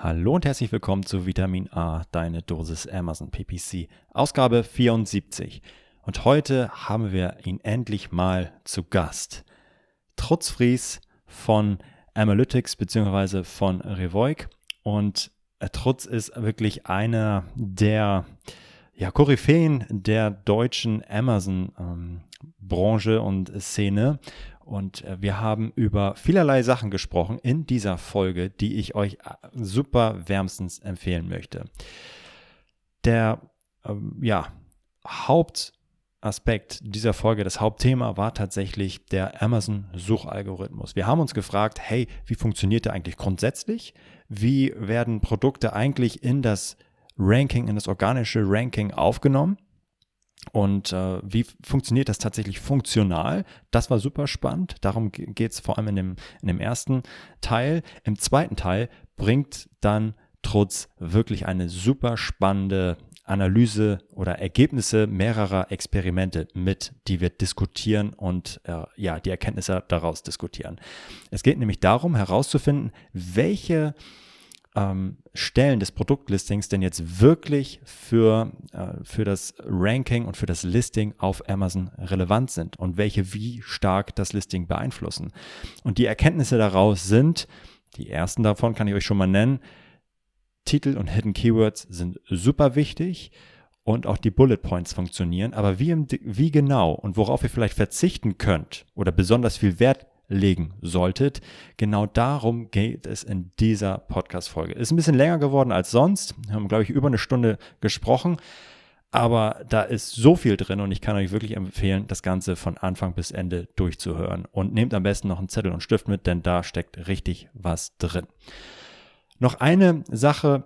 Hallo und herzlich willkommen zu Vitamin A, deine Dosis Amazon PPC, Ausgabe 74. Und heute haben wir ihn endlich mal zu Gast. Trutz Fries von Analytics bzw. von Revoik. Und Trutz ist wirklich einer der ja, Koryphäen der deutschen Amazon-Branche ähm, und Szene. Und äh, wir haben über vielerlei Sachen gesprochen in dieser Folge, die ich euch äh, super wärmstens empfehlen möchte. Der ähm, ja, Hauptaspekt dieser Folge, das Hauptthema war tatsächlich der Amazon-Suchalgorithmus. Wir haben uns gefragt, hey, wie funktioniert der eigentlich grundsätzlich? Wie werden Produkte eigentlich in das Ranking, in das organische Ranking aufgenommen? Und äh, wie funktioniert das tatsächlich funktional? Das war super spannend. Darum geht es vor allem in dem, in dem ersten Teil. Im zweiten Teil bringt dann Trutz wirklich eine super spannende Analyse oder Ergebnisse mehrerer Experimente mit, die wir diskutieren und äh, ja, die Erkenntnisse daraus diskutieren. Es geht nämlich darum herauszufinden, welche ähm, Stellen des Produktlistings denn jetzt wirklich für, äh, für das Ranking und für das Listing auf Amazon relevant sind und welche wie stark das Listing beeinflussen. Und die Erkenntnisse daraus sind, die ersten davon kann ich euch schon mal nennen, Titel und Hidden Keywords sind super wichtig und auch die Bullet Points funktionieren. Aber wie, im, wie genau und worauf ihr vielleicht verzichten könnt oder besonders viel Wert legen solltet. Genau darum geht es in dieser Podcast-Folge. Ist ein bisschen länger geworden als sonst. Wir haben, glaube ich, über eine Stunde gesprochen. Aber da ist so viel drin und ich kann euch wirklich empfehlen, das Ganze von Anfang bis Ende durchzuhören. Und nehmt am besten noch einen Zettel und Stift mit, denn da steckt richtig was drin. Noch eine Sache,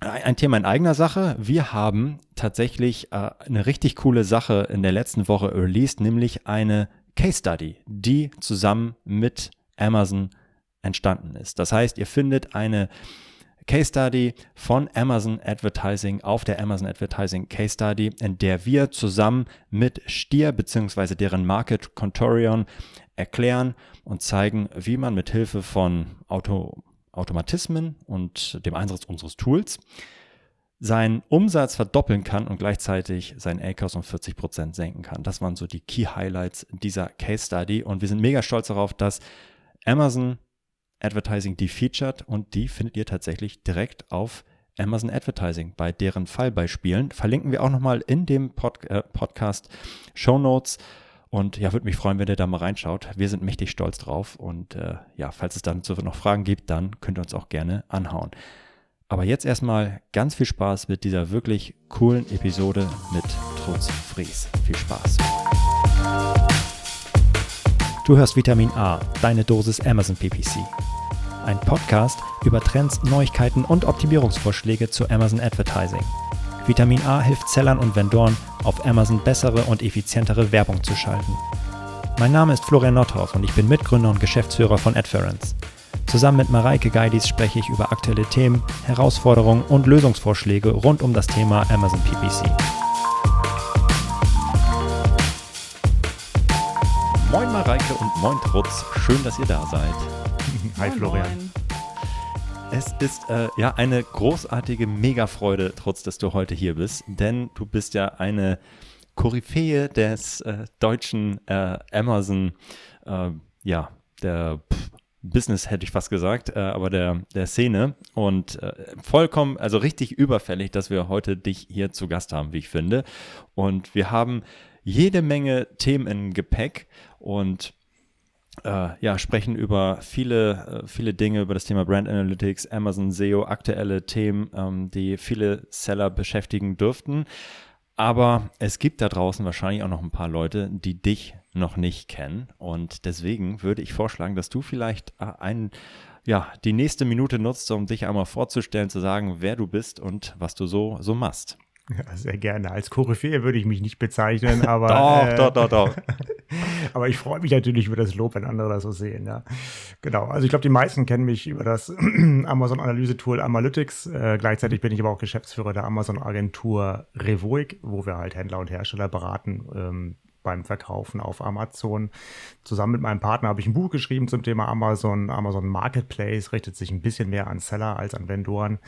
ein Thema in eigener Sache. Wir haben tatsächlich äh, eine richtig coole Sache in der letzten Woche released, nämlich eine Case Study, die zusammen mit Amazon entstanden ist. Das heißt, ihr findet eine Case Study von Amazon Advertising auf der Amazon Advertising Case Study, in der wir zusammen mit Stier bzw. deren Market Contorion erklären und zeigen, wie man mit Hilfe von Auto Automatismen und dem Einsatz unseres Tools seinen Umsatz verdoppeln kann und gleichzeitig seinen ACOS um 40 Prozent senken kann. Das waren so die Key Highlights dieser Case Study und wir sind mega stolz darauf, dass Amazon Advertising die featured und die findet ihr tatsächlich direkt auf Amazon Advertising bei deren Fallbeispielen. Verlinken wir auch nochmal in dem Pod äh, Podcast Show Notes. Und ja, würde mich freuen, wenn ihr da mal reinschaut. Wir sind mächtig stolz drauf. Und äh, ja, falls es dazu noch Fragen gibt, dann könnt ihr uns auch gerne anhauen. Aber jetzt erstmal ganz viel Spaß mit dieser wirklich coolen Episode mit Trutz Fries. Viel Spaß. Du hörst Vitamin A, deine Dosis Amazon PPC. Ein Podcast über Trends, Neuigkeiten und Optimierungsvorschläge zu Amazon Advertising. Vitamin A hilft Sellern und Vendoren, auf Amazon bessere und effizientere Werbung zu schalten. Mein Name ist Florian Nordhoff und ich bin Mitgründer und Geschäftsführer von Adference. Zusammen mit Mareike Geidis spreche ich über aktuelle Themen, Herausforderungen und Lösungsvorschläge rund um das Thema Amazon PPC. Moin Mareike und moin Trutz, schön, dass ihr da seid. Hi moin, Florian. Moin. Es ist äh, ja eine großartige Megafreude, trotz dass du heute hier bist, denn du bist ja eine Koryphäe des äh, deutschen äh, Amazon, äh, ja, der pff, Business hätte ich fast gesagt, äh, aber der, der Szene. Und äh, vollkommen, also richtig überfällig, dass wir heute dich hier zu Gast haben, wie ich finde. Und wir haben jede Menge Themen im Gepäck und äh, ja, sprechen über viele, äh, viele Dinge, über das Thema Brand Analytics, Amazon SEO, aktuelle Themen, ähm, die viele Seller beschäftigen dürften. Aber es gibt da draußen wahrscheinlich auch noch ein paar Leute, die dich noch nicht kennen. Und deswegen würde ich vorschlagen, dass du vielleicht äh, ein, ja, die nächste Minute nutzt, um dich einmal vorzustellen, zu sagen, wer du bist und was du so, so machst. Ja, sehr gerne. Als Koryphäe würde ich mich nicht bezeichnen, aber. doch, äh, doch, doch, doch. aber ich freue mich natürlich über das Lob, wenn andere das so sehen, ja. Genau. Also ich glaube, die meisten kennen mich über das Amazon-Analyse-Tool Analytics. Äh, gleichzeitig bin ich aber auch Geschäftsführer der Amazon-Agentur Revoic, wo wir halt Händler und Hersteller beraten, ähm, beim Verkaufen auf Amazon. Zusammen mit meinem Partner habe ich ein Buch geschrieben zum Thema Amazon. Amazon Marketplace richtet sich ein bisschen mehr an Seller als an Vendoren.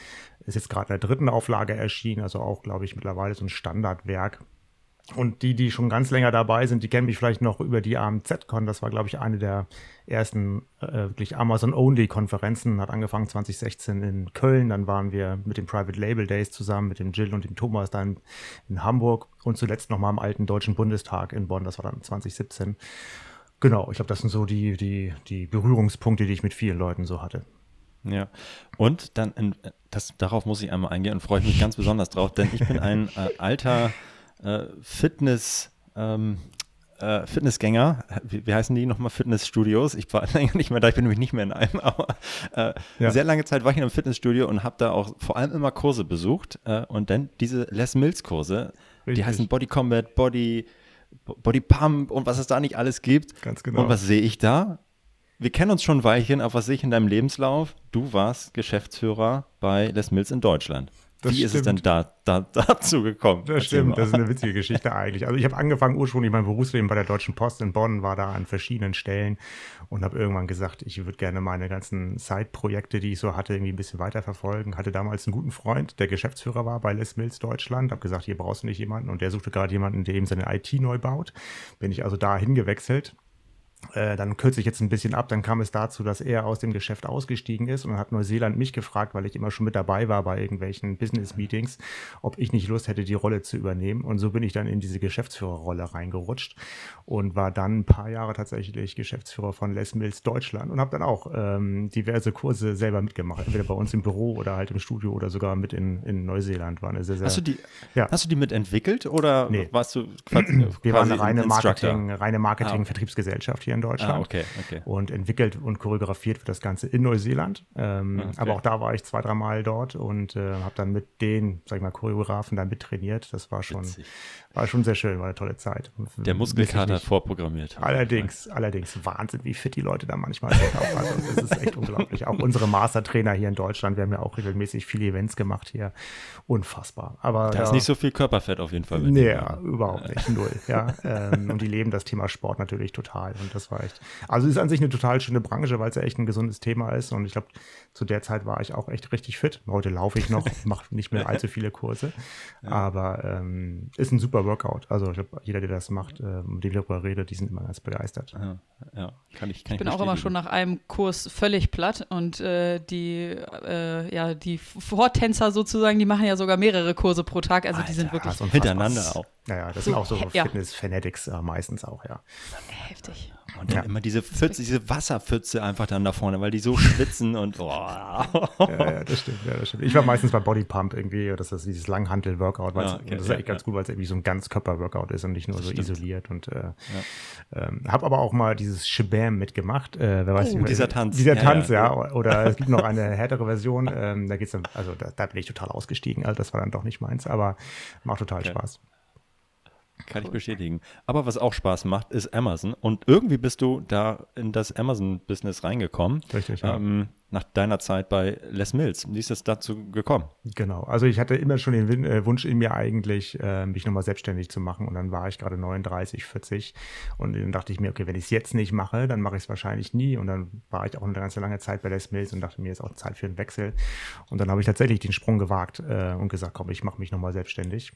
Ist jetzt gerade in der dritten Auflage erschienen, also auch, glaube ich, mittlerweile so ein Standardwerk. Und die, die schon ganz länger dabei sind, die kennen mich vielleicht noch über die AMZ-Con. Das war, glaube ich, eine der ersten äh, wirklich Amazon-Only-Konferenzen. Hat angefangen 2016 in Köln. Dann waren wir mit den Private Label Days zusammen, mit dem Jill und dem Thomas dann in Hamburg. Und zuletzt nochmal im alten Deutschen Bundestag in Bonn. Das war dann 2017. Genau, ich glaube, das sind so die, die, die Berührungspunkte, die ich mit vielen Leuten so hatte. Ja, und dann, in, das, darauf muss ich einmal eingehen und freue ich mich ganz besonders drauf, denn ich bin ein äh, alter äh, Fitness, ähm, äh, Fitnessgänger, wie, wie, heißen die nochmal, Fitnessstudios? Ich war länger nicht mehr da, ich bin nämlich nicht mehr in einem, aber äh, ja. sehr lange Zeit war ich in einem Fitnessstudio und habe da auch vor allem immer Kurse besucht äh, und dann diese Les Mills Kurse, Richtig. die heißen Body Combat, Body, Body Pump und was es da nicht alles gibt. Ganz genau. Und was sehe ich da? Wir kennen uns schon ein Weilchen, aber was sehe ich in deinem Lebenslauf? Du warst Geschäftsführer bei Les Mills in Deutschland. Das Wie stimmt. ist es denn da, da, dazu gekommen? Das stimmt, das ist eine witzige Geschichte eigentlich. Also ich habe angefangen ursprünglich mein Berufsleben bei der Deutschen Post in Bonn, war da an verschiedenen Stellen und habe irgendwann gesagt, ich würde gerne meine ganzen Side-Projekte, die ich so hatte, irgendwie ein bisschen weiterverfolgen. Hatte damals einen guten Freund, der Geschäftsführer war bei Les Mills Deutschland. Habe gesagt, hier brauchst du nicht jemanden und der suchte gerade jemanden, der eben seine IT neu baut. Bin ich also da hingewechselt äh, dann kürze ich jetzt ein bisschen ab, dann kam es dazu, dass er aus dem Geschäft ausgestiegen ist und hat Neuseeland mich gefragt, weil ich immer schon mit dabei war bei irgendwelchen Business-Meetings, ob ich nicht Lust hätte, die Rolle zu übernehmen. Und so bin ich dann in diese Geschäftsführerrolle reingerutscht und war dann ein paar Jahre tatsächlich Geschäftsführer von Les Mills Deutschland und habe dann auch ähm, diverse Kurse selber mitgemacht, entweder bei uns im Büro oder halt im Studio oder sogar mit in, in Neuseeland. War eine sehr, sehr, hast, du die, ja. hast du die mitentwickelt oder nee. warst du quasi, Wir waren eine reine Marketing, reine Marketing-Vertriebsgesellschaft ah. hier in Deutschland. Ah, okay, okay. Und entwickelt und choreografiert wird das Ganze in Neuseeland. Ähm, okay. Aber auch da war ich zwei, drei Mal dort und äh, habe dann mit den, sag ich mal, Choreografen dann mittrainiert. Das war schon, war schon sehr schön, war eine tolle Zeit. Der Muskelkater vorprogrammiert. Allerdings, allerdings Wahnsinn, wie fit die Leute da manchmal sind. Also, das ist echt unglaublich. Auch unsere Mastertrainer hier in Deutschland, wir haben ja auch regelmäßig viele Events gemacht hier. Unfassbar. Aber da ist nicht so viel Körperfett auf jeden Fall. Nee, ja, überhaupt nicht. Null. Ja. Ähm, und die leben das Thema Sport natürlich total. Und das war echt. Also ist an sich eine total schöne Branche, weil es ja echt ein gesundes Thema ist. Und ich glaube, zu der Zeit war ich auch echt richtig fit. Heute laufe ich noch, mache nicht mehr allzu viele Kurse. Ja. Aber ähm, ist ein super Workout. Also ich glaube, jeder, der das macht, äh, mit dem darüber redet, die sind immer ganz begeistert. Ja, ja. kann ich kann Ich bin auch immer schon nach einem Kurs völlig platt und äh, die, äh, ja, die Vortänzer sozusagen, die machen ja sogar mehrere Kurse pro Tag. Also Alter, die sind wirklich hintereinander auch. Naja, das so, sind auch so Fitness-Fanatics äh, meistens auch, ja. Heftig. Und dann ja. immer diese Pfütze, diese Wasserpfütze einfach dann da vorne, weil die so schwitzen und oh. ja, ja, das stimmt, ja, das stimmt. Ich war meistens bei Bodypump irgendwie, das ist dieses Langhantel-Workout, ja, okay, das ist echt ganz gut, weil es irgendwie so ein Ganzkörper-Workout ist und nicht nur das so stimmt. isoliert und äh, ähm, habe aber auch mal dieses Shabam mitgemacht. Äh, wer weiß, oh, dieser Tanz. Dieser Tanz, ja. Oder es gibt noch eine härtere Version, ähm, da geht's dann, also da, da, bin ich total ausgestiegen, also das war dann doch nicht meins, aber macht total. Spaß. Kann cool. ich bestätigen. Aber was auch Spaß macht, ist Amazon. Und irgendwie bist du da in das Amazon-Business reingekommen. Richtig, ja. Ähm, nach deiner Zeit bei Les Mills. Wie ist es dazu gekommen? Genau. Also ich hatte immer schon den äh, Wunsch in mir eigentlich, äh, mich nochmal selbstständig zu machen. Und dann war ich gerade 39, 40. Und dann dachte ich mir, okay, wenn ich es jetzt nicht mache, dann mache ich es wahrscheinlich nie. Und dann war ich auch eine ganze lange Zeit bei Les Mills und dachte mir, ist auch Zeit für einen Wechsel. Und dann habe ich tatsächlich den Sprung gewagt äh, und gesagt, komm, ich mache mich nochmal selbstständig.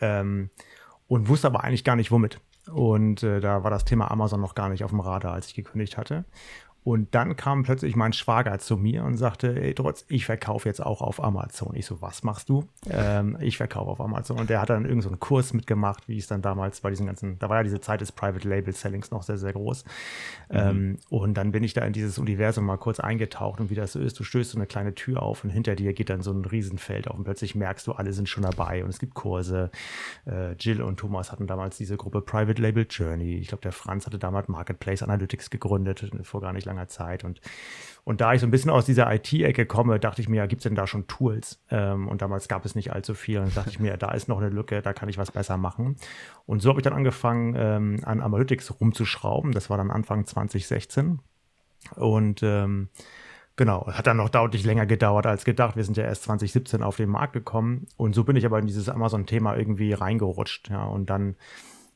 Ähm, und wusste aber eigentlich gar nicht womit. Und äh, da war das Thema Amazon noch gar nicht auf dem Radar, als ich gekündigt hatte. Und dann kam plötzlich mein Schwager zu mir und sagte, ey Trotz, ich verkaufe jetzt auch auf Amazon. Ich so, was machst du? Ähm, ich verkaufe auf Amazon. Und der hat dann irgendeinen so Kurs mitgemacht, wie es dann damals bei diesen ganzen, da war ja diese Zeit des Private Label Sellings noch sehr, sehr groß. Mhm. Ähm, und dann bin ich da in dieses Universum mal kurz eingetaucht und wie das so ist, du stößt so eine kleine Tür auf und hinter dir geht dann so ein Riesenfeld auf und plötzlich merkst du, alle sind schon dabei und es gibt Kurse. Äh, Jill und Thomas hatten damals diese Gruppe Private Label Journey. Ich glaube, der Franz hatte damals Marketplace Analytics gegründet, vor gar nicht langer Zeit. Und, und da ich so ein bisschen aus dieser IT-Ecke komme, dachte ich mir, ja, gibt es denn da schon Tools? Ähm, und damals gab es nicht allzu viel. Und dachte ich mir, da ist noch eine Lücke, da kann ich was besser machen. Und so habe ich dann angefangen, ähm, an Analytics rumzuschrauben. Das war dann Anfang 2016. Und ähm, Genau, hat dann noch deutlich länger gedauert als gedacht. Wir sind ja erst 2017 auf den Markt gekommen und so bin ich aber in dieses Amazon-Thema irgendwie reingerutscht. Ja, und dann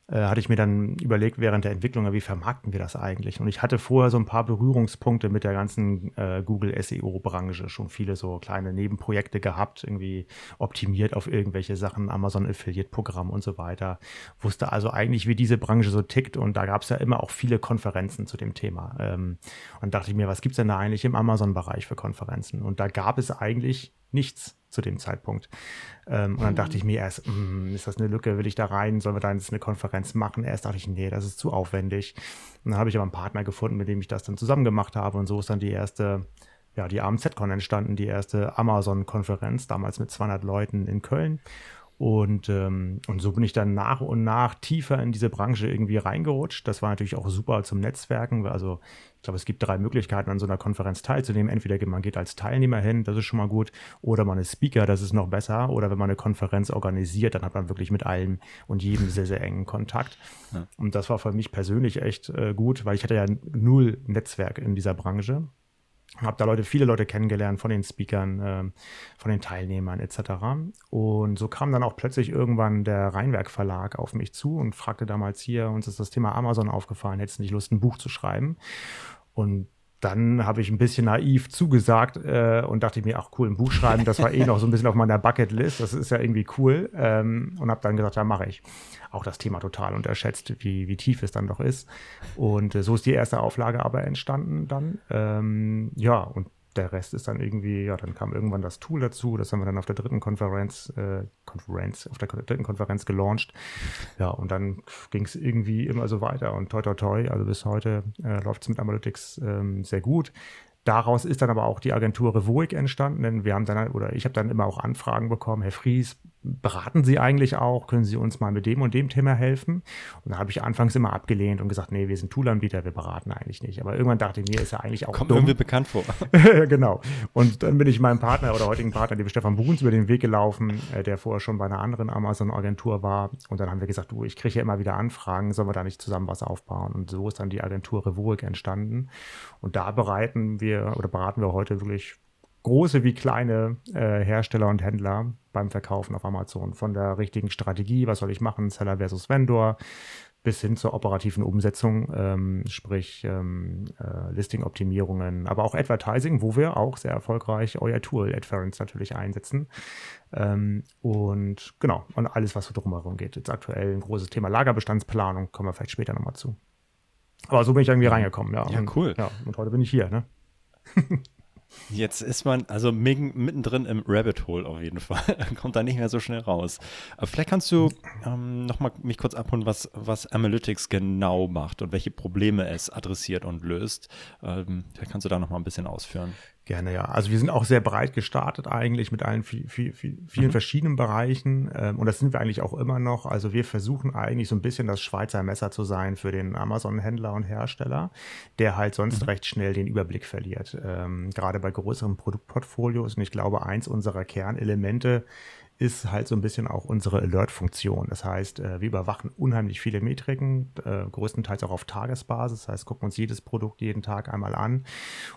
äh, hatte ich mir dann überlegt während der Entwicklung, wie vermarkten wir das eigentlich? Und ich hatte vorher so ein paar Berührungspunkte mit der ganzen äh, Google SEO-Branche, schon viele so kleine Nebenprojekte gehabt, irgendwie optimiert auf irgendwelche Sachen, Amazon Affiliate-Programm und so weiter. Wusste also eigentlich, wie diese Branche so tickt und da gab es ja immer auch viele Konferenzen zu dem Thema. Ähm, und dachte ich mir, was gibt es denn da eigentlich im Amazon-Bereich für Konferenzen? Und da gab es eigentlich nichts zu dem Zeitpunkt. Ähm, und dann dachte ich mir erst, mh, ist das eine Lücke, will ich da rein, sollen wir da jetzt eine Konferenz machen? Erst dachte ich, nee, das ist zu aufwendig. Und dann habe ich aber einen Partner gefunden, mit dem ich das dann zusammen gemacht habe und so ist dann die erste, ja, die AMZ-Con entstanden, die erste Amazon-Konferenz, damals mit 200 Leuten in Köln. Und, ähm, und so bin ich dann nach und nach tiefer in diese Branche irgendwie reingerutscht. Das war natürlich auch super zum Netzwerken. Also ich glaube, es gibt drei Möglichkeiten, an so einer Konferenz teilzunehmen. Entweder man geht als Teilnehmer hin, das ist schon mal gut, oder man ist Speaker, das ist noch besser. Oder wenn man eine Konferenz organisiert, dann hat man wirklich mit allem und jedem sehr, sehr engen Kontakt. Ja. Und das war für mich persönlich echt äh, gut, weil ich hatte ja null Netzwerk in dieser Branche habe da Leute, viele Leute kennengelernt von den Speakern, äh, von den Teilnehmern etc. Und so kam dann auch plötzlich irgendwann der Rheinwerk Verlag auf mich zu und fragte damals hier, uns ist das Thema Amazon aufgefallen, hättest du nicht Lust, ein Buch zu schreiben? Und dann habe ich ein bisschen naiv zugesagt äh, und dachte mir, ach cool, ein Buch schreiben, das war eh noch so ein bisschen auf meiner Bucketlist, das ist ja irgendwie cool ähm, und habe dann gesagt, ja, mache ich. Auch das Thema total unterschätzt, wie, wie tief es dann doch ist. Und äh, so ist die erste Auflage aber entstanden dann. Ähm, ja, und der Rest ist dann irgendwie, ja, dann kam irgendwann das Tool dazu, das haben wir dann auf der dritten Konferenz, äh, Konferenz, auf der dritten Konferenz gelauncht. Ja, und dann ging es irgendwie immer so weiter und toi toi toi, also bis heute äh, läuft es mit Analytics ähm, sehr gut. Daraus ist dann aber auch die Agentur Revoic entstanden, denn wir haben dann, oder ich habe dann immer auch Anfragen bekommen, Herr Fries, beraten Sie eigentlich auch? Können Sie uns mal mit dem und dem Thema helfen? Und da habe ich anfangs immer abgelehnt und gesagt, nee, wir sind Toolanbieter, wir beraten eigentlich nicht. Aber irgendwann dachte ich mir, ist ja eigentlich auch Kommt dumm. irgendwie bekannt vor. genau. Und dann bin ich meinem Partner oder heutigen Partner, dem Stefan Bruns, über den Weg gelaufen, äh, der vorher schon bei einer anderen Amazon-Agentur war. Und dann haben wir gesagt, du, ich kriege ja immer wieder Anfragen, sollen wir da nicht zusammen was aufbauen? Und so ist dann die Agentur Revoic entstanden. Und da bereiten wir oder beraten wir heute wirklich große wie kleine äh, Hersteller und Händler beim Verkaufen auf Amazon. Von der richtigen Strategie, was soll ich machen, Seller versus Vendor, bis hin zur operativen Umsetzung, ähm, sprich ähm, äh, Listing-Optimierungen, aber auch Advertising, wo wir auch sehr erfolgreich euer Tool AdFerence natürlich einsetzen. Ähm, und genau, und alles, was so drumherum geht. Jetzt aktuell ein großes Thema Lagerbestandsplanung, kommen wir vielleicht später nochmal zu. Aber so bin ich irgendwie reingekommen, ja. Ja, cool. Und, ja, und heute bin ich hier, ne? Jetzt ist man also mittendrin im Rabbit Hole auf jeden Fall. Kommt da nicht mehr so schnell raus. Aber vielleicht kannst du ähm, nochmal mich kurz abholen, was, was Analytics genau macht und welche Probleme es adressiert und löst. Ähm, vielleicht kannst du da nochmal ein bisschen ausführen. Gerne, ja. Also wir sind auch sehr breit gestartet eigentlich mit allen viel, viel, viel, vielen mhm. verschiedenen Bereichen. Ähm, und das sind wir eigentlich auch immer noch. Also wir versuchen eigentlich so ein bisschen das Schweizer Messer zu sein für den Amazon-Händler und Hersteller, der halt sonst mhm. recht schnell den Überblick verliert. Ähm, gerade bei größeren Produktportfolios. Und ich glaube, eins unserer Kernelemente ist halt so ein bisschen auch unsere Alert-Funktion. Das heißt, äh, wir überwachen unheimlich viele Metriken, äh, größtenteils auch auf Tagesbasis. Das heißt, gucken uns jedes Produkt jeden Tag einmal an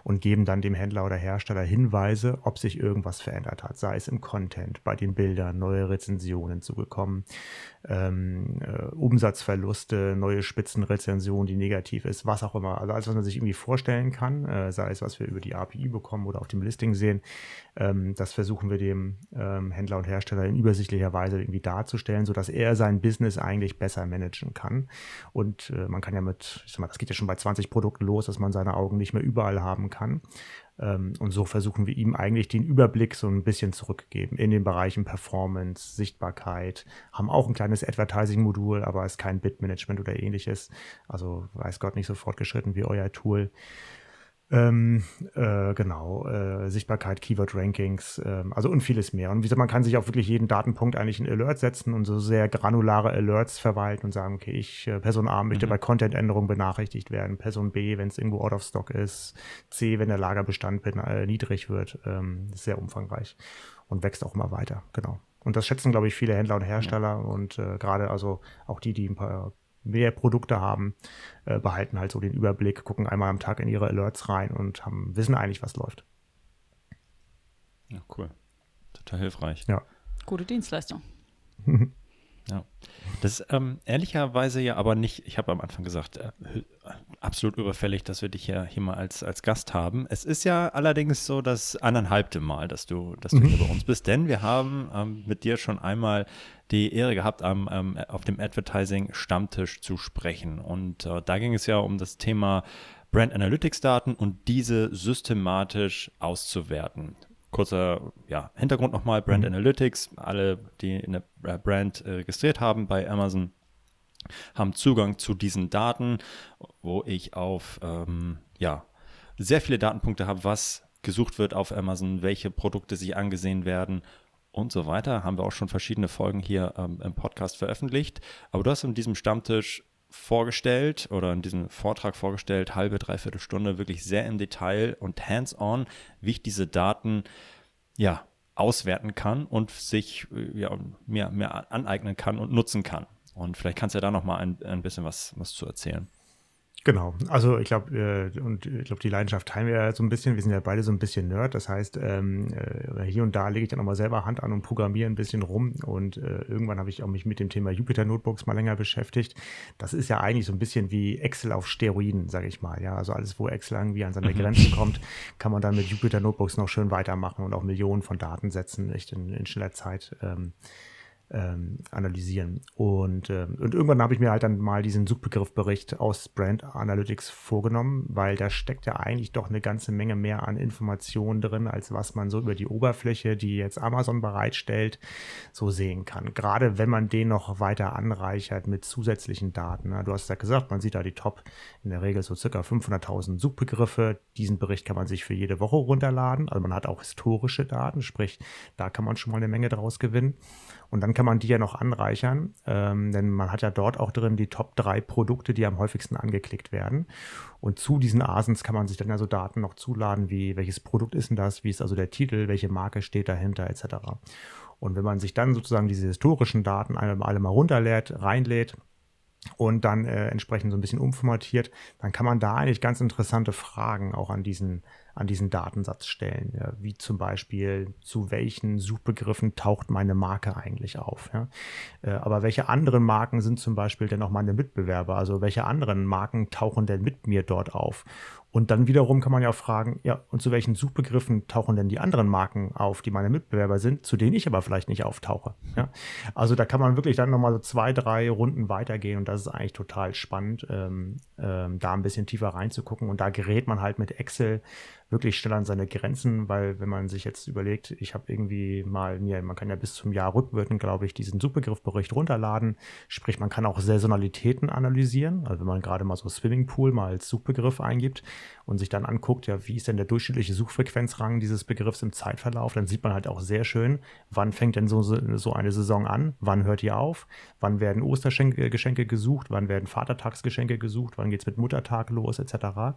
und geben dann dem Händler oder Hersteller Hinweise, ob sich irgendwas verändert hat. Sei es im Content, bei den Bildern, neue Rezensionen zugekommen, ähm, äh, Umsatzverluste, neue Spitzenrezension, die negativ ist, was auch immer. Also alles, was man sich irgendwie vorstellen kann, äh, sei es, was wir über die API bekommen oder auf dem Listing sehen, ähm, das versuchen wir dem ähm, Händler und Hersteller in übersichtlicher Weise irgendwie darzustellen, sodass er sein Business eigentlich besser managen kann. Und äh, man kann ja mit, ich sag mal, das geht ja schon bei 20 Produkten los, dass man seine Augen nicht mehr überall haben kann. Ähm, und so versuchen wir ihm eigentlich den Überblick so ein bisschen zurückgeben in den Bereichen Performance, Sichtbarkeit, haben auch ein kleines Advertising-Modul, aber ist kein Bit-Management oder ähnliches. Also weiß Gott nicht so fortgeschritten wie euer Tool. Ähm, äh, genau, äh, Sichtbarkeit, Keyword-Rankings, ähm, also und vieles mehr. Und wie gesagt, man kann sich auf wirklich jeden Datenpunkt eigentlich in Alert setzen und so sehr granulare Alerts verwalten und sagen, okay, ich, äh, Person A möchte mhm. bei Content-Änderungen benachrichtigt werden, Person B, wenn es irgendwo out of stock ist, C, wenn der Lagerbestand äh, niedrig wird. Ähm, ist sehr umfangreich und wächst auch immer weiter, genau. Und das schätzen, glaube ich, viele Händler und Hersteller ja. und äh, gerade also auch die, die ein paar mehr Produkte haben, äh, behalten halt so den Überblick, gucken einmal am Tag in ihre Alerts rein und haben, wissen eigentlich, was läuft. Ja, cool. Total hilfreich. Ja. Gute Dienstleistung. ja. Das ist ähm, ehrlicherweise ja aber nicht, ich habe am Anfang gesagt, äh, absolut überfällig, dass wir dich ja hier mal als, als Gast haben. Es ist ja allerdings so das anderthalbte Mal, dass du, dass du mhm. hier bei uns bist, denn wir haben ähm, mit dir schon einmal die Ehre gehabt, am, ähm, auf dem Advertising-Stammtisch zu sprechen. Und äh, da ging es ja um das Thema Brand Analytics Daten und diese systematisch auszuwerten. Kurzer ja, Hintergrund nochmal, Brand mhm. Analytics, alle, die eine Brand äh, registriert haben bei Amazon, haben Zugang zu diesen Daten, wo ich auf ähm, ja, sehr viele Datenpunkte habe, was gesucht wird auf Amazon, welche Produkte sich angesehen werden und so weiter. Haben wir auch schon verschiedene Folgen hier ähm, im Podcast veröffentlicht. Aber du hast in diesem Stammtisch vorgestellt oder in diesem Vortrag vorgestellt, halbe, dreiviertel Stunde, wirklich sehr im Detail und hands-on, wie ich diese Daten ja auswerten kann und sich ja, mehr, mehr aneignen kann und nutzen kann. Und vielleicht kannst du ja da noch mal ein, ein bisschen was, was zu erzählen. Genau, also ich glaube, äh, und ich glaube, die Leidenschaft teilen wir ja so ein bisschen. Wir sind ja beide so ein bisschen Nerd. Das heißt, ähm, äh, hier und da lege ich dann auch mal selber Hand an und programmiere ein bisschen rum. Und äh, irgendwann habe ich auch mich mit dem Thema Jupyter Notebooks mal länger beschäftigt. Das ist ja eigentlich so ein bisschen wie Excel auf Steroiden, sage ich mal. Ja, also alles, wo Excel irgendwie an seine mhm. Grenzen kommt, kann man dann mit Jupyter Notebooks noch schön weitermachen und auch Millionen von Datensätzen echt in, in schneller Zeit ähm, ähm, analysieren. Und, äh, und irgendwann habe ich mir halt dann mal diesen Suchbegriffbericht aus Brand Analytics vorgenommen, weil da steckt ja eigentlich doch eine ganze Menge mehr an Informationen drin, als was man so über die Oberfläche, die jetzt Amazon bereitstellt, so sehen kann. Gerade wenn man den noch weiter anreichert mit zusätzlichen Daten. Du hast ja gesagt, man sieht da die Top, in der Regel so circa 500.000 Suchbegriffe. Diesen Bericht kann man sich für jede Woche runterladen. Also man hat auch historische Daten, sprich, da kann man schon mal eine Menge draus gewinnen. Und dann kann man die ja noch anreichern, ähm, denn man hat ja dort auch drin die Top 3 Produkte, die am häufigsten angeklickt werden. Und zu diesen ASINs kann man sich dann ja so Daten noch zuladen, wie welches Produkt ist denn das, wie ist also der Titel, welche Marke steht dahinter, etc. Und wenn man sich dann sozusagen diese historischen Daten alle, alle mal runterlädt, reinlädt, und dann äh, entsprechend so ein bisschen umformatiert, dann kann man da eigentlich ganz interessante Fragen auch an diesen an diesen Datensatz stellen. Ja, wie zum Beispiel, zu welchen Suchbegriffen taucht meine Marke eigentlich auf? Ja? Äh, aber welche anderen Marken sind zum Beispiel denn auch meine Mitbewerber? Also welche anderen Marken tauchen denn mit mir dort auf? Und dann wiederum kann man ja auch fragen, ja, und zu welchen Suchbegriffen tauchen denn die anderen Marken auf, die meine Mitbewerber sind, zu denen ich aber vielleicht nicht auftauche. Ja? Also da kann man wirklich dann nochmal so zwei, drei Runden weitergehen und das ist eigentlich total spannend, ähm, ähm, da ein bisschen tiefer reinzugucken. Und da gerät man halt mit Excel wirklich schnell an seine Grenzen, weil wenn man sich jetzt überlegt, ich habe irgendwie mal mir, man kann ja bis zum Jahr rückwirkend, glaube ich, diesen Suchbegriffbericht runterladen. Sprich, man kann auch Saisonalitäten analysieren. Also wenn man gerade mal so Swimmingpool mal als Suchbegriff eingibt und sich dann anguckt, ja, wie ist denn der durchschnittliche Suchfrequenzrang dieses Begriffs im Zeitverlauf, dann sieht man halt auch sehr schön, wann fängt denn so, so eine Saison an, wann hört die auf, wann werden Ostergeschenke gesucht, wann werden Vatertagsgeschenke gesucht, wann geht es mit Muttertag los, etc.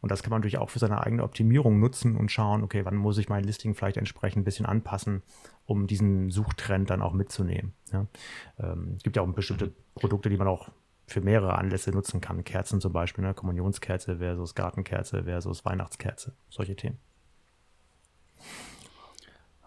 Und das kann man natürlich auch für seine eigene Optimierung nutzen und schauen, okay, wann muss ich mein Listing vielleicht entsprechend ein bisschen anpassen, um diesen Suchtrend dann auch mitzunehmen. Ja. Ähm, gibt ja auch bestimmte Produkte, die man auch für mehrere Anlässe nutzen kann. Kerzen zum Beispiel, ne? Kommunionskerze versus Gartenkerze versus Weihnachtskerze, solche Themen.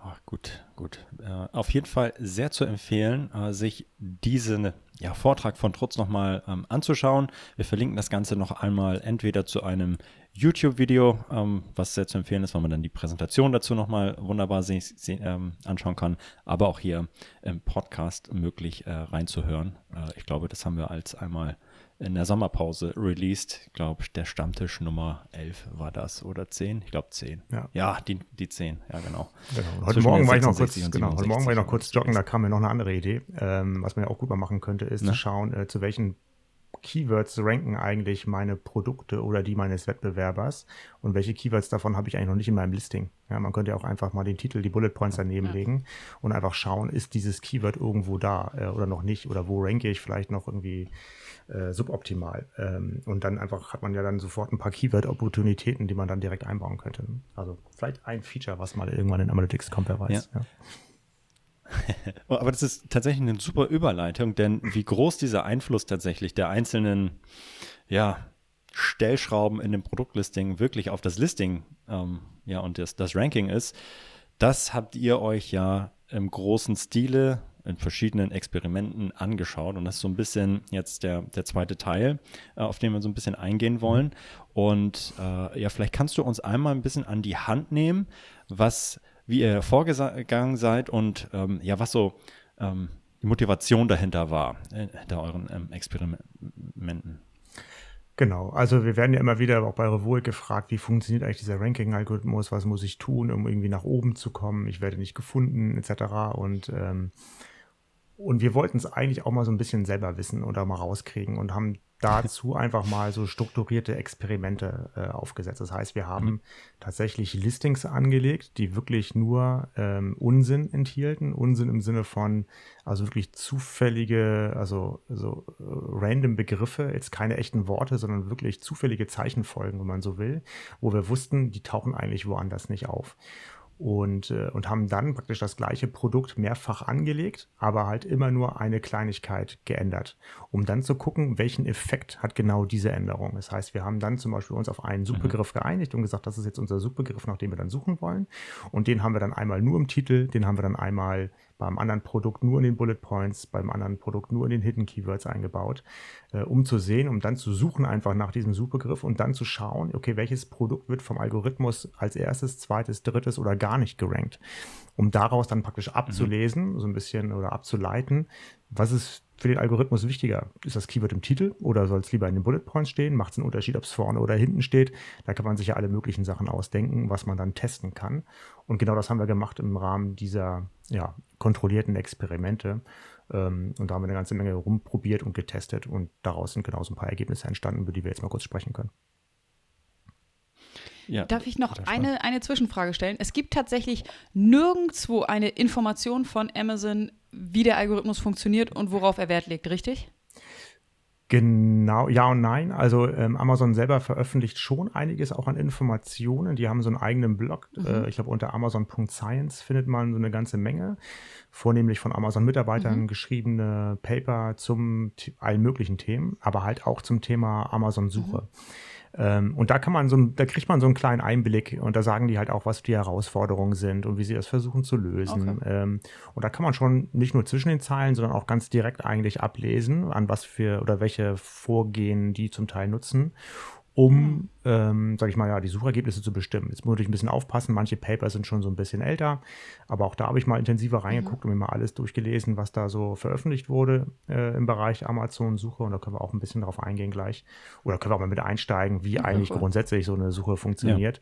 Ach, gut, gut. Äh, auf jeden Fall sehr zu empfehlen, äh, sich diesen ja, Vortrag von Trutz nochmal ähm, anzuschauen. Wir verlinken das Ganze noch einmal entweder zu einem YouTube-Video, ähm, was sehr zu empfehlen ist, weil man dann die Präsentation dazu nochmal wunderbar se se ähm, anschauen kann, aber auch hier im Podcast möglich äh, reinzuhören. Äh, ich glaube, das haben wir als einmal in der Sommerpause released. Ich glaube, der Stammtisch Nummer 11 war das oder 10? Ich glaube 10. Ja, ja die, die 10, ja genau. genau. Heute, Morgen war, ich noch kurz, genau heute Morgen war ich noch kurz joggen, da kam mir noch eine andere Idee. Ähm, was man ja auch gut mal machen könnte, ist ne? zu schauen, äh, zu welchen Keywords ranken eigentlich meine Produkte oder die meines Wettbewerbers und welche Keywords davon habe ich eigentlich noch nicht in meinem Listing. Ja, man könnte ja auch einfach mal den Titel, die Bullet Points daneben ja. legen und einfach schauen, ist dieses Keyword irgendwo da äh, oder noch nicht oder wo ranke ich vielleicht noch irgendwie äh, suboptimal. Ähm, und dann einfach hat man ja dann sofort ein paar Keyword-Opportunitäten, die man dann direkt einbauen könnte. Also vielleicht ein Feature, was mal irgendwann in Analytics kommt, wer weiß. Ja. Ja. Aber das ist tatsächlich eine super Überleitung, denn wie groß dieser Einfluss tatsächlich der einzelnen, ja, Stellschrauben in dem Produktlisting wirklich auf das Listing ähm, ja, und das, das Ranking ist, das habt ihr euch ja im großen Stile in verschiedenen Experimenten angeschaut. Und das ist so ein bisschen jetzt der, der zweite Teil, äh, auf den wir so ein bisschen eingehen wollen. Und äh, ja, vielleicht kannst du uns einmal ein bisschen an die Hand nehmen, was, wie ihr vorgegangen seid und ähm, ja, was so ähm, die Motivation dahinter war, äh, hinter euren ähm, Experimenten. Genau, also wir werden ja immer wieder auch bei Revolt gefragt, wie funktioniert eigentlich dieser Ranking-Algorithmus, was muss ich tun, um irgendwie nach oben zu kommen, ich werde nicht gefunden, etc. Und, ähm, und wir wollten es eigentlich auch mal so ein bisschen selber wissen oder mal rauskriegen und haben dazu einfach mal so strukturierte Experimente äh, aufgesetzt. Das heißt, wir haben mhm. tatsächlich Listings angelegt, die wirklich nur ähm, Unsinn enthielten. Unsinn im Sinne von, also wirklich zufällige, also so äh, random Begriffe, jetzt keine echten Worte, sondern wirklich zufällige Zeichenfolgen, wenn man so will, wo wir wussten, die tauchen eigentlich woanders nicht auf und, äh, und haben dann praktisch das gleiche Produkt mehrfach angelegt, aber halt immer nur eine Kleinigkeit geändert, um dann zu gucken, welchen Effekt hat genau diese Änderung. Das heißt, wir haben dann zum Beispiel uns auf einen Suchbegriff mhm. geeinigt und gesagt, das ist jetzt unser Suchbegriff, nach dem wir dann suchen wollen. Und den haben wir dann einmal nur im Titel, den haben wir dann einmal beim anderen Produkt nur in den Bullet Points, beim anderen Produkt nur in den Hidden Keywords eingebaut, äh, um zu sehen, um dann zu suchen einfach nach diesem Suchbegriff und dann zu schauen, okay, welches Produkt wird vom Algorithmus als erstes, zweites, drittes oder gar nicht gerankt, um daraus dann praktisch abzulesen, mhm. so ein bisschen oder abzuleiten, was ist für den Algorithmus wichtiger? Ist das Keyword im Titel oder soll es lieber in den Bullet Points stehen? Macht es einen Unterschied, ob es vorne oder hinten steht? Da kann man sich ja alle möglichen Sachen ausdenken, was man dann testen kann. Und genau das haben wir gemacht im Rahmen dieser ja, kontrollierten Experimente. Ähm, und da haben wir eine ganze Menge rumprobiert und getestet und daraus sind genau so ein paar Ergebnisse entstanden, über die wir jetzt mal kurz sprechen können. Ja, Darf ich noch eine, eine Zwischenfrage stellen? Es gibt tatsächlich nirgendwo eine Information von Amazon, wie der Algorithmus funktioniert und worauf er Wert legt, richtig? Genau, ja und nein. Also ähm, Amazon selber veröffentlicht schon einiges auch an Informationen. Die haben so einen eigenen Blog. Mhm. Äh, ich glaube, unter amazon.science findet man so eine ganze Menge, vornehmlich von Amazon-Mitarbeitern mhm. geschriebene Paper zum allen möglichen Themen, aber halt auch zum Thema Amazon-Suche. Mhm. Ähm, und da kann man so, da kriegt man so einen kleinen Einblick und da sagen die halt auch, was die Herausforderungen sind und wie sie das versuchen zu lösen. Okay. Ähm, und da kann man schon nicht nur zwischen den Zeilen, sondern auch ganz direkt eigentlich ablesen, an was für oder welche Vorgehen die zum Teil nutzen um, mhm. Ähm, sag ich mal, ja, die Suchergebnisse zu bestimmen. Jetzt muss ich ein bisschen aufpassen, manche Paper sind schon so ein bisschen älter, aber auch da habe ich mal intensiver reingeguckt mhm. und mir mal alles durchgelesen, was da so veröffentlicht wurde äh, im Bereich Amazon-Suche und da können wir auch ein bisschen drauf eingehen gleich. Oder können wir auch mal mit einsteigen, wie ja, eigentlich cool. grundsätzlich so eine Suche funktioniert.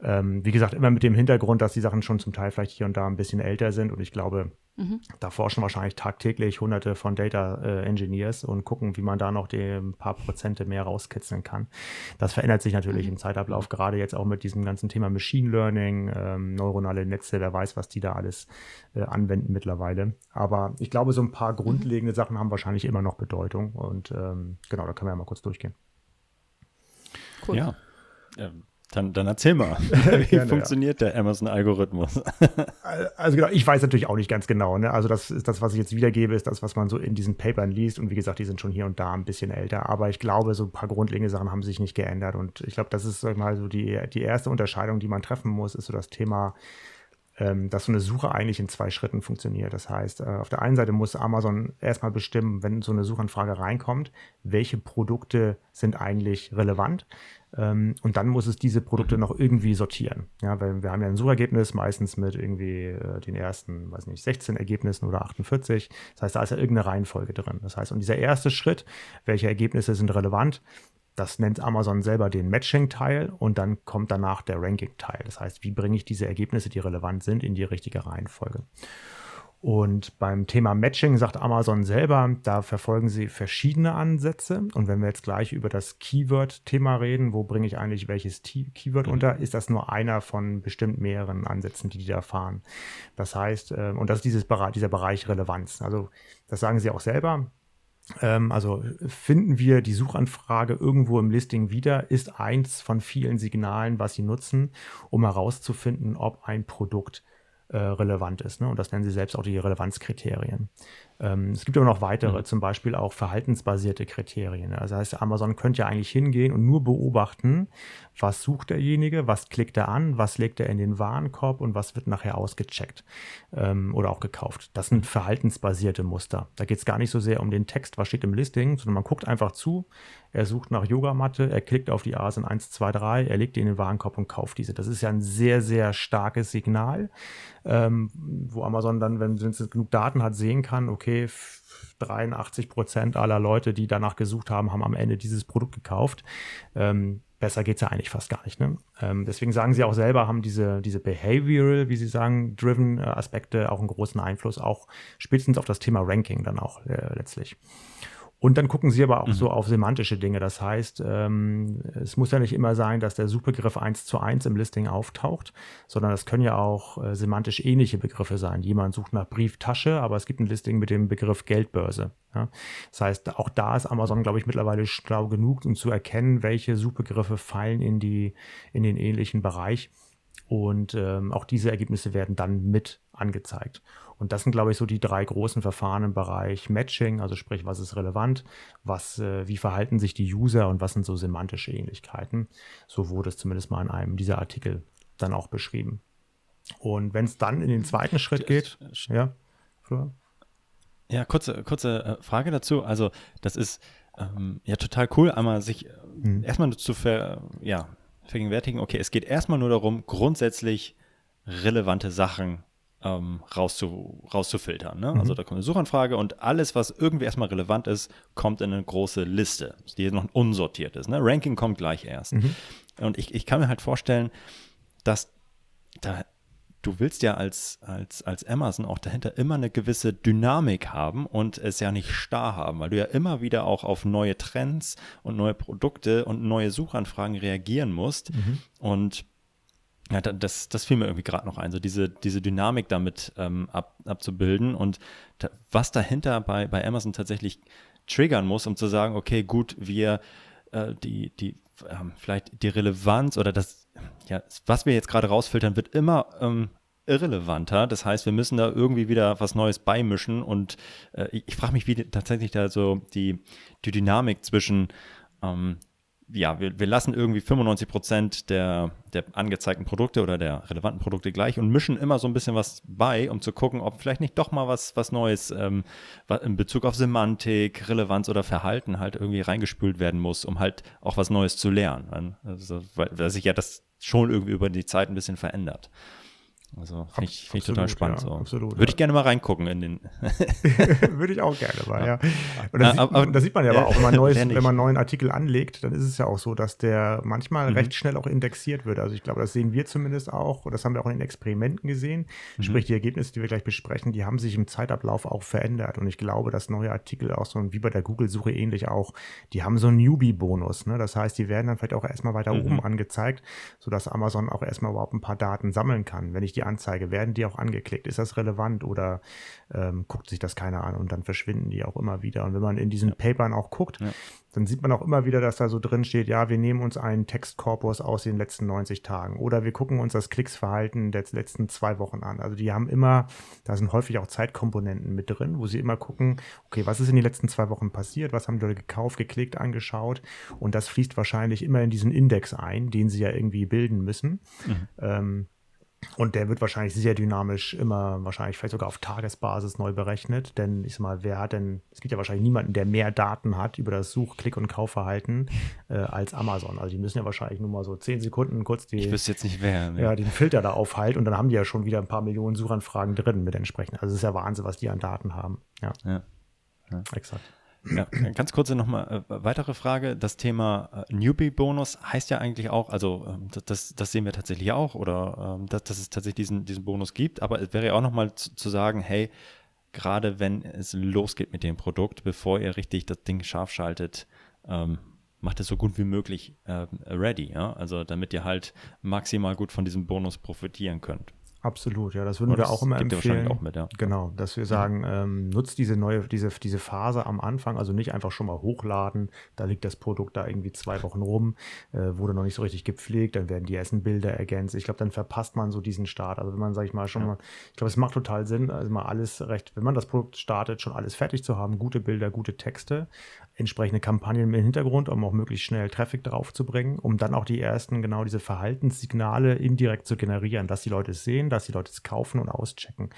Ja. Ähm, wie gesagt, immer mit dem Hintergrund, dass die Sachen schon zum Teil vielleicht hier und da ein bisschen älter sind und ich glaube, Mhm. Da forschen wahrscheinlich tagtäglich hunderte von Data äh, Engineers und gucken, wie man da noch die ein paar Prozente mehr rauskitzeln kann. Das verändert sich natürlich mhm. im Zeitablauf, gerade jetzt auch mit diesem ganzen Thema Machine Learning, ähm, neuronale Netze, wer weiß, was die da alles äh, anwenden mittlerweile. Aber ich glaube, so ein paar mhm. grundlegende mhm. Sachen haben wahrscheinlich immer noch Bedeutung und ähm, genau, da können wir ja mal kurz durchgehen. Cool. Ja. Ähm dann, dann erzähl mal, wie Gerne, funktioniert ja. der Amazon-Algorithmus? also genau, ich weiß natürlich auch nicht ganz genau. Ne? Also das ist das, was ich jetzt wiedergebe, ist das, was man so in diesen Papern liest. Und wie gesagt, die sind schon hier und da ein bisschen älter. Aber ich glaube, so ein paar grundlegende Sachen haben sich nicht geändert. Und ich glaube, das ist sag ich mal so die, die erste Unterscheidung, die man treffen muss, ist so das Thema ähm, dass so eine Suche eigentlich in zwei Schritten funktioniert. Das heißt, äh, auf der einen Seite muss Amazon erstmal bestimmen, wenn so eine Suchanfrage reinkommt, welche Produkte sind eigentlich relevant. Ähm, und dann muss es diese Produkte mhm. noch irgendwie sortieren. Ja, weil wir haben ja ein Suchergebnis meistens mit irgendwie äh, den ersten, weiß nicht, 16 Ergebnissen oder 48. Das heißt, da ist ja irgendeine Reihenfolge drin. Das heißt, und dieser erste Schritt, welche Ergebnisse sind relevant, das nennt Amazon selber den Matching-Teil und dann kommt danach der Ranking-Teil. Das heißt, wie bringe ich diese Ergebnisse, die relevant sind, in die richtige Reihenfolge? Und beim Thema Matching sagt Amazon selber, da verfolgen sie verschiedene Ansätze. Und wenn wir jetzt gleich über das Keyword-Thema reden, wo bringe ich eigentlich welches Keyword mhm. unter, ist das nur einer von bestimmt mehreren Ansätzen, die die da fahren. Das heißt, äh, und das ist dieses, dieser Bereich Relevanz. Also das sagen sie auch selber. Ähm, also finden wir die Suchanfrage irgendwo im Listing wieder, ist eins von vielen Signalen, was sie nutzen, um herauszufinden, ob ein Produkt äh, relevant ist. Ne? Und das nennen sie selbst auch die Relevanzkriterien. Ähm, es gibt aber noch weitere, mhm. zum Beispiel auch verhaltensbasierte Kriterien. Also das heißt, Amazon könnte ja eigentlich hingehen und nur beobachten, was sucht derjenige, was klickt er an, was legt er in den Warenkorb und was wird nachher ausgecheckt ähm, oder auch gekauft. Das sind verhaltensbasierte Muster. Da geht es gar nicht so sehr um den Text, was steht im Listing, sondern man guckt einfach zu, er sucht nach Yogamatte, er klickt auf die ASIN 1, 2, 3, er legt die in den Warenkorb und kauft diese. Das ist ja ein sehr, sehr starkes Signal, ähm, wo Amazon dann, wenn es genug Daten hat, sehen kann, okay, 83 Prozent aller Leute, die danach gesucht haben, haben am Ende dieses Produkt gekauft. Ähm, besser geht es ja eigentlich fast gar nicht. Ne? Ähm, deswegen sagen sie auch selber, haben diese, diese behavioral, wie sie sagen, driven äh, Aspekte auch einen großen Einfluss, auch spätestens auf das Thema Ranking dann auch äh, letztlich. Und dann gucken sie aber auch mhm. so auf semantische Dinge. Das heißt, ähm, es muss ja nicht immer sein, dass der Suchbegriff eins zu eins im Listing auftaucht, sondern es können ja auch äh, semantisch ähnliche Begriffe sein. Jemand sucht nach Brieftasche, aber es gibt ein Listing mit dem Begriff Geldbörse. Ja? Das heißt, auch da ist Amazon, glaube ich, mittlerweile schlau genug, um zu erkennen, welche Suchbegriffe fallen in, die, in den ähnlichen Bereich. Und ähm, auch diese Ergebnisse werden dann mit angezeigt. Und das sind, glaube ich, so die drei großen Verfahren im Bereich Matching, also sprich, was ist relevant, was, äh, wie verhalten sich die User und was sind so semantische Ähnlichkeiten. So wurde es zumindest mal in einem dieser Artikel dann auch beschrieben. Und wenn es dann in den zweiten Schritt geht, ja, Florian? Ja, kurze, kurze äh, Frage dazu. Also, das ist ähm, ja total cool, einmal sich hm. erstmal zu ver, ja, vergegenwärtigen, okay, es geht erstmal nur darum, grundsätzlich relevante Sachen ähm, rauszu, rauszufiltern. Ne? Also mhm. Also da kommt eine Suchanfrage und alles, was irgendwie erstmal relevant ist, kommt in eine große Liste, die noch unsortiert ist. Ne? Ranking kommt gleich erst. Mhm. Und ich, ich kann mir halt vorstellen, dass da du willst ja als, als, als Amazon auch dahinter immer eine gewisse Dynamik haben und es ja nicht starr haben, weil du ja immer wieder auch auf neue Trends und neue Produkte und neue Suchanfragen reagieren musst. Mhm. Und ja, das, das fiel mir irgendwie gerade noch ein, so diese, diese Dynamik damit ähm, ab, abzubilden und da, was dahinter bei, bei Amazon tatsächlich triggern muss, um zu sagen, okay, gut, wir äh, die, die, ähm, vielleicht die Relevanz oder das, ja, was wir jetzt gerade rausfiltern, wird immer ähm, irrelevanter. Das heißt, wir müssen da irgendwie wieder was Neues beimischen und äh, ich, ich frage mich, wie tatsächlich da so die, die Dynamik zwischen ähm, ja, wir, wir lassen irgendwie 95 Prozent der, der angezeigten Produkte oder der relevanten Produkte gleich und mischen immer so ein bisschen was bei, um zu gucken, ob vielleicht nicht doch mal was, was Neues ähm, in Bezug auf Semantik, Relevanz oder Verhalten halt irgendwie reingespült werden muss, um halt auch was Neues zu lernen. Also, weil, weil sich ja das schon irgendwie über die Zeit ein bisschen verändert. Also finde ich, find ich, total spannend. Ja, so. absolut, Würde ja. ich gerne mal reingucken in den. Würde ich auch gerne mal, ja. Und das, sieht, aber, das sieht man ja aber auch, wenn man, neues, wenn man einen neuen Artikel anlegt, dann ist es ja auch so, dass der manchmal mhm. recht schnell auch indexiert wird. Also ich glaube, das sehen wir zumindest auch, und das haben wir auch in den Experimenten gesehen. Mhm. Sprich, die Ergebnisse, die wir gleich besprechen, die haben sich im Zeitablauf auch verändert. Und ich glaube, dass neue Artikel auch so wie bei der Google-Suche ähnlich auch, die haben so einen Newbie-Bonus. Ne? Das heißt, die werden dann vielleicht auch erstmal weiter mhm. oben angezeigt, sodass Amazon auch erstmal überhaupt ein paar Daten sammeln kann. Wenn ich die Anzeige, werden die auch angeklickt? Ist das relevant oder ähm, guckt sich das keiner an und dann verschwinden die auch immer wieder? Und wenn man in diesen ja. Papern auch guckt, ja. dann sieht man auch immer wieder, dass da so drin steht, ja, wir nehmen uns einen Textkorpus aus den letzten 90 Tagen oder wir gucken uns das Klicksverhalten der letzten zwei Wochen an. Also die haben immer, da sind häufig auch Zeitkomponenten mit drin, wo sie immer gucken, okay, was ist in den letzten zwei Wochen passiert, was haben die Leute gekauft, geklickt, angeschaut und das fließt wahrscheinlich immer in diesen Index ein, den sie ja irgendwie bilden müssen. Mhm. Ähm, und der wird wahrscheinlich sehr dynamisch immer, wahrscheinlich vielleicht sogar auf Tagesbasis neu berechnet. Denn ich sag mal, wer hat denn, es gibt ja wahrscheinlich niemanden, der mehr Daten hat über das Such-, Klick- und Kaufverhalten äh, als Amazon. Also die müssen ja wahrscheinlich nur mal so zehn Sekunden kurz die, ich wüsste jetzt nicht wer, ne? ja, den Filter da aufhalten und dann haben die ja schon wieder ein paar Millionen Suchanfragen drin mit entsprechend. Also es ist ja Wahnsinn, was die an Daten haben. Ja. ja. ja. Exakt. Ja, ganz kurze nochmal äh, weitere Frage. Das Thema äh, Newbie-Bonus heißt ja eigentlich auch, also ähm, das, das sehen wir tatsächlich auch oder ähm, dass, dass es tatsächlich diesen, diesen Bonus gibt, aber es wäre ja auch nochmal zu, zu sagen, hey, gerade wenn es losgeht mit dem Produkt, bevor ihr richtig das Ding scharf schaltet, ähm, macht es so gut wie möglich äh, ready, ja? Also damit ihr halt maximal gut von diesem Bonus profitieren könnt. Absolut, ja, das würden Oder wir auch immer empfehlen. auch mit, ja. Genau, dass wir sagen, ähm, nutzt diese neue, diese, diese Phase am Anfang, also nicht einfach schon mal hochladen, da liegt das Produkt da irgendwie zwei Wochen rum, äh, wurde noch nicht so richtig gepflegt, dann werden die ersten Bilder ergänzt. Ich glaube, dann verpasst man so diesen Start. Also wenn man, sag ich mal, schon Ja. mal, ich glaube, es macht total Sinn, also mal alles recht, wenn man das Produkt startet, schon alles fertig zu haben, gute Bilder, gute Texte, entsprechende Kampagnen im Hintergrund, um auch möglichst schnell Traffic drauf zu bringen, um dann auch die ersten, genau diese Verhaltenssignale indirekt zu generieren, dass die Leute es sehen, dass die Leute es kaufen und auschecken.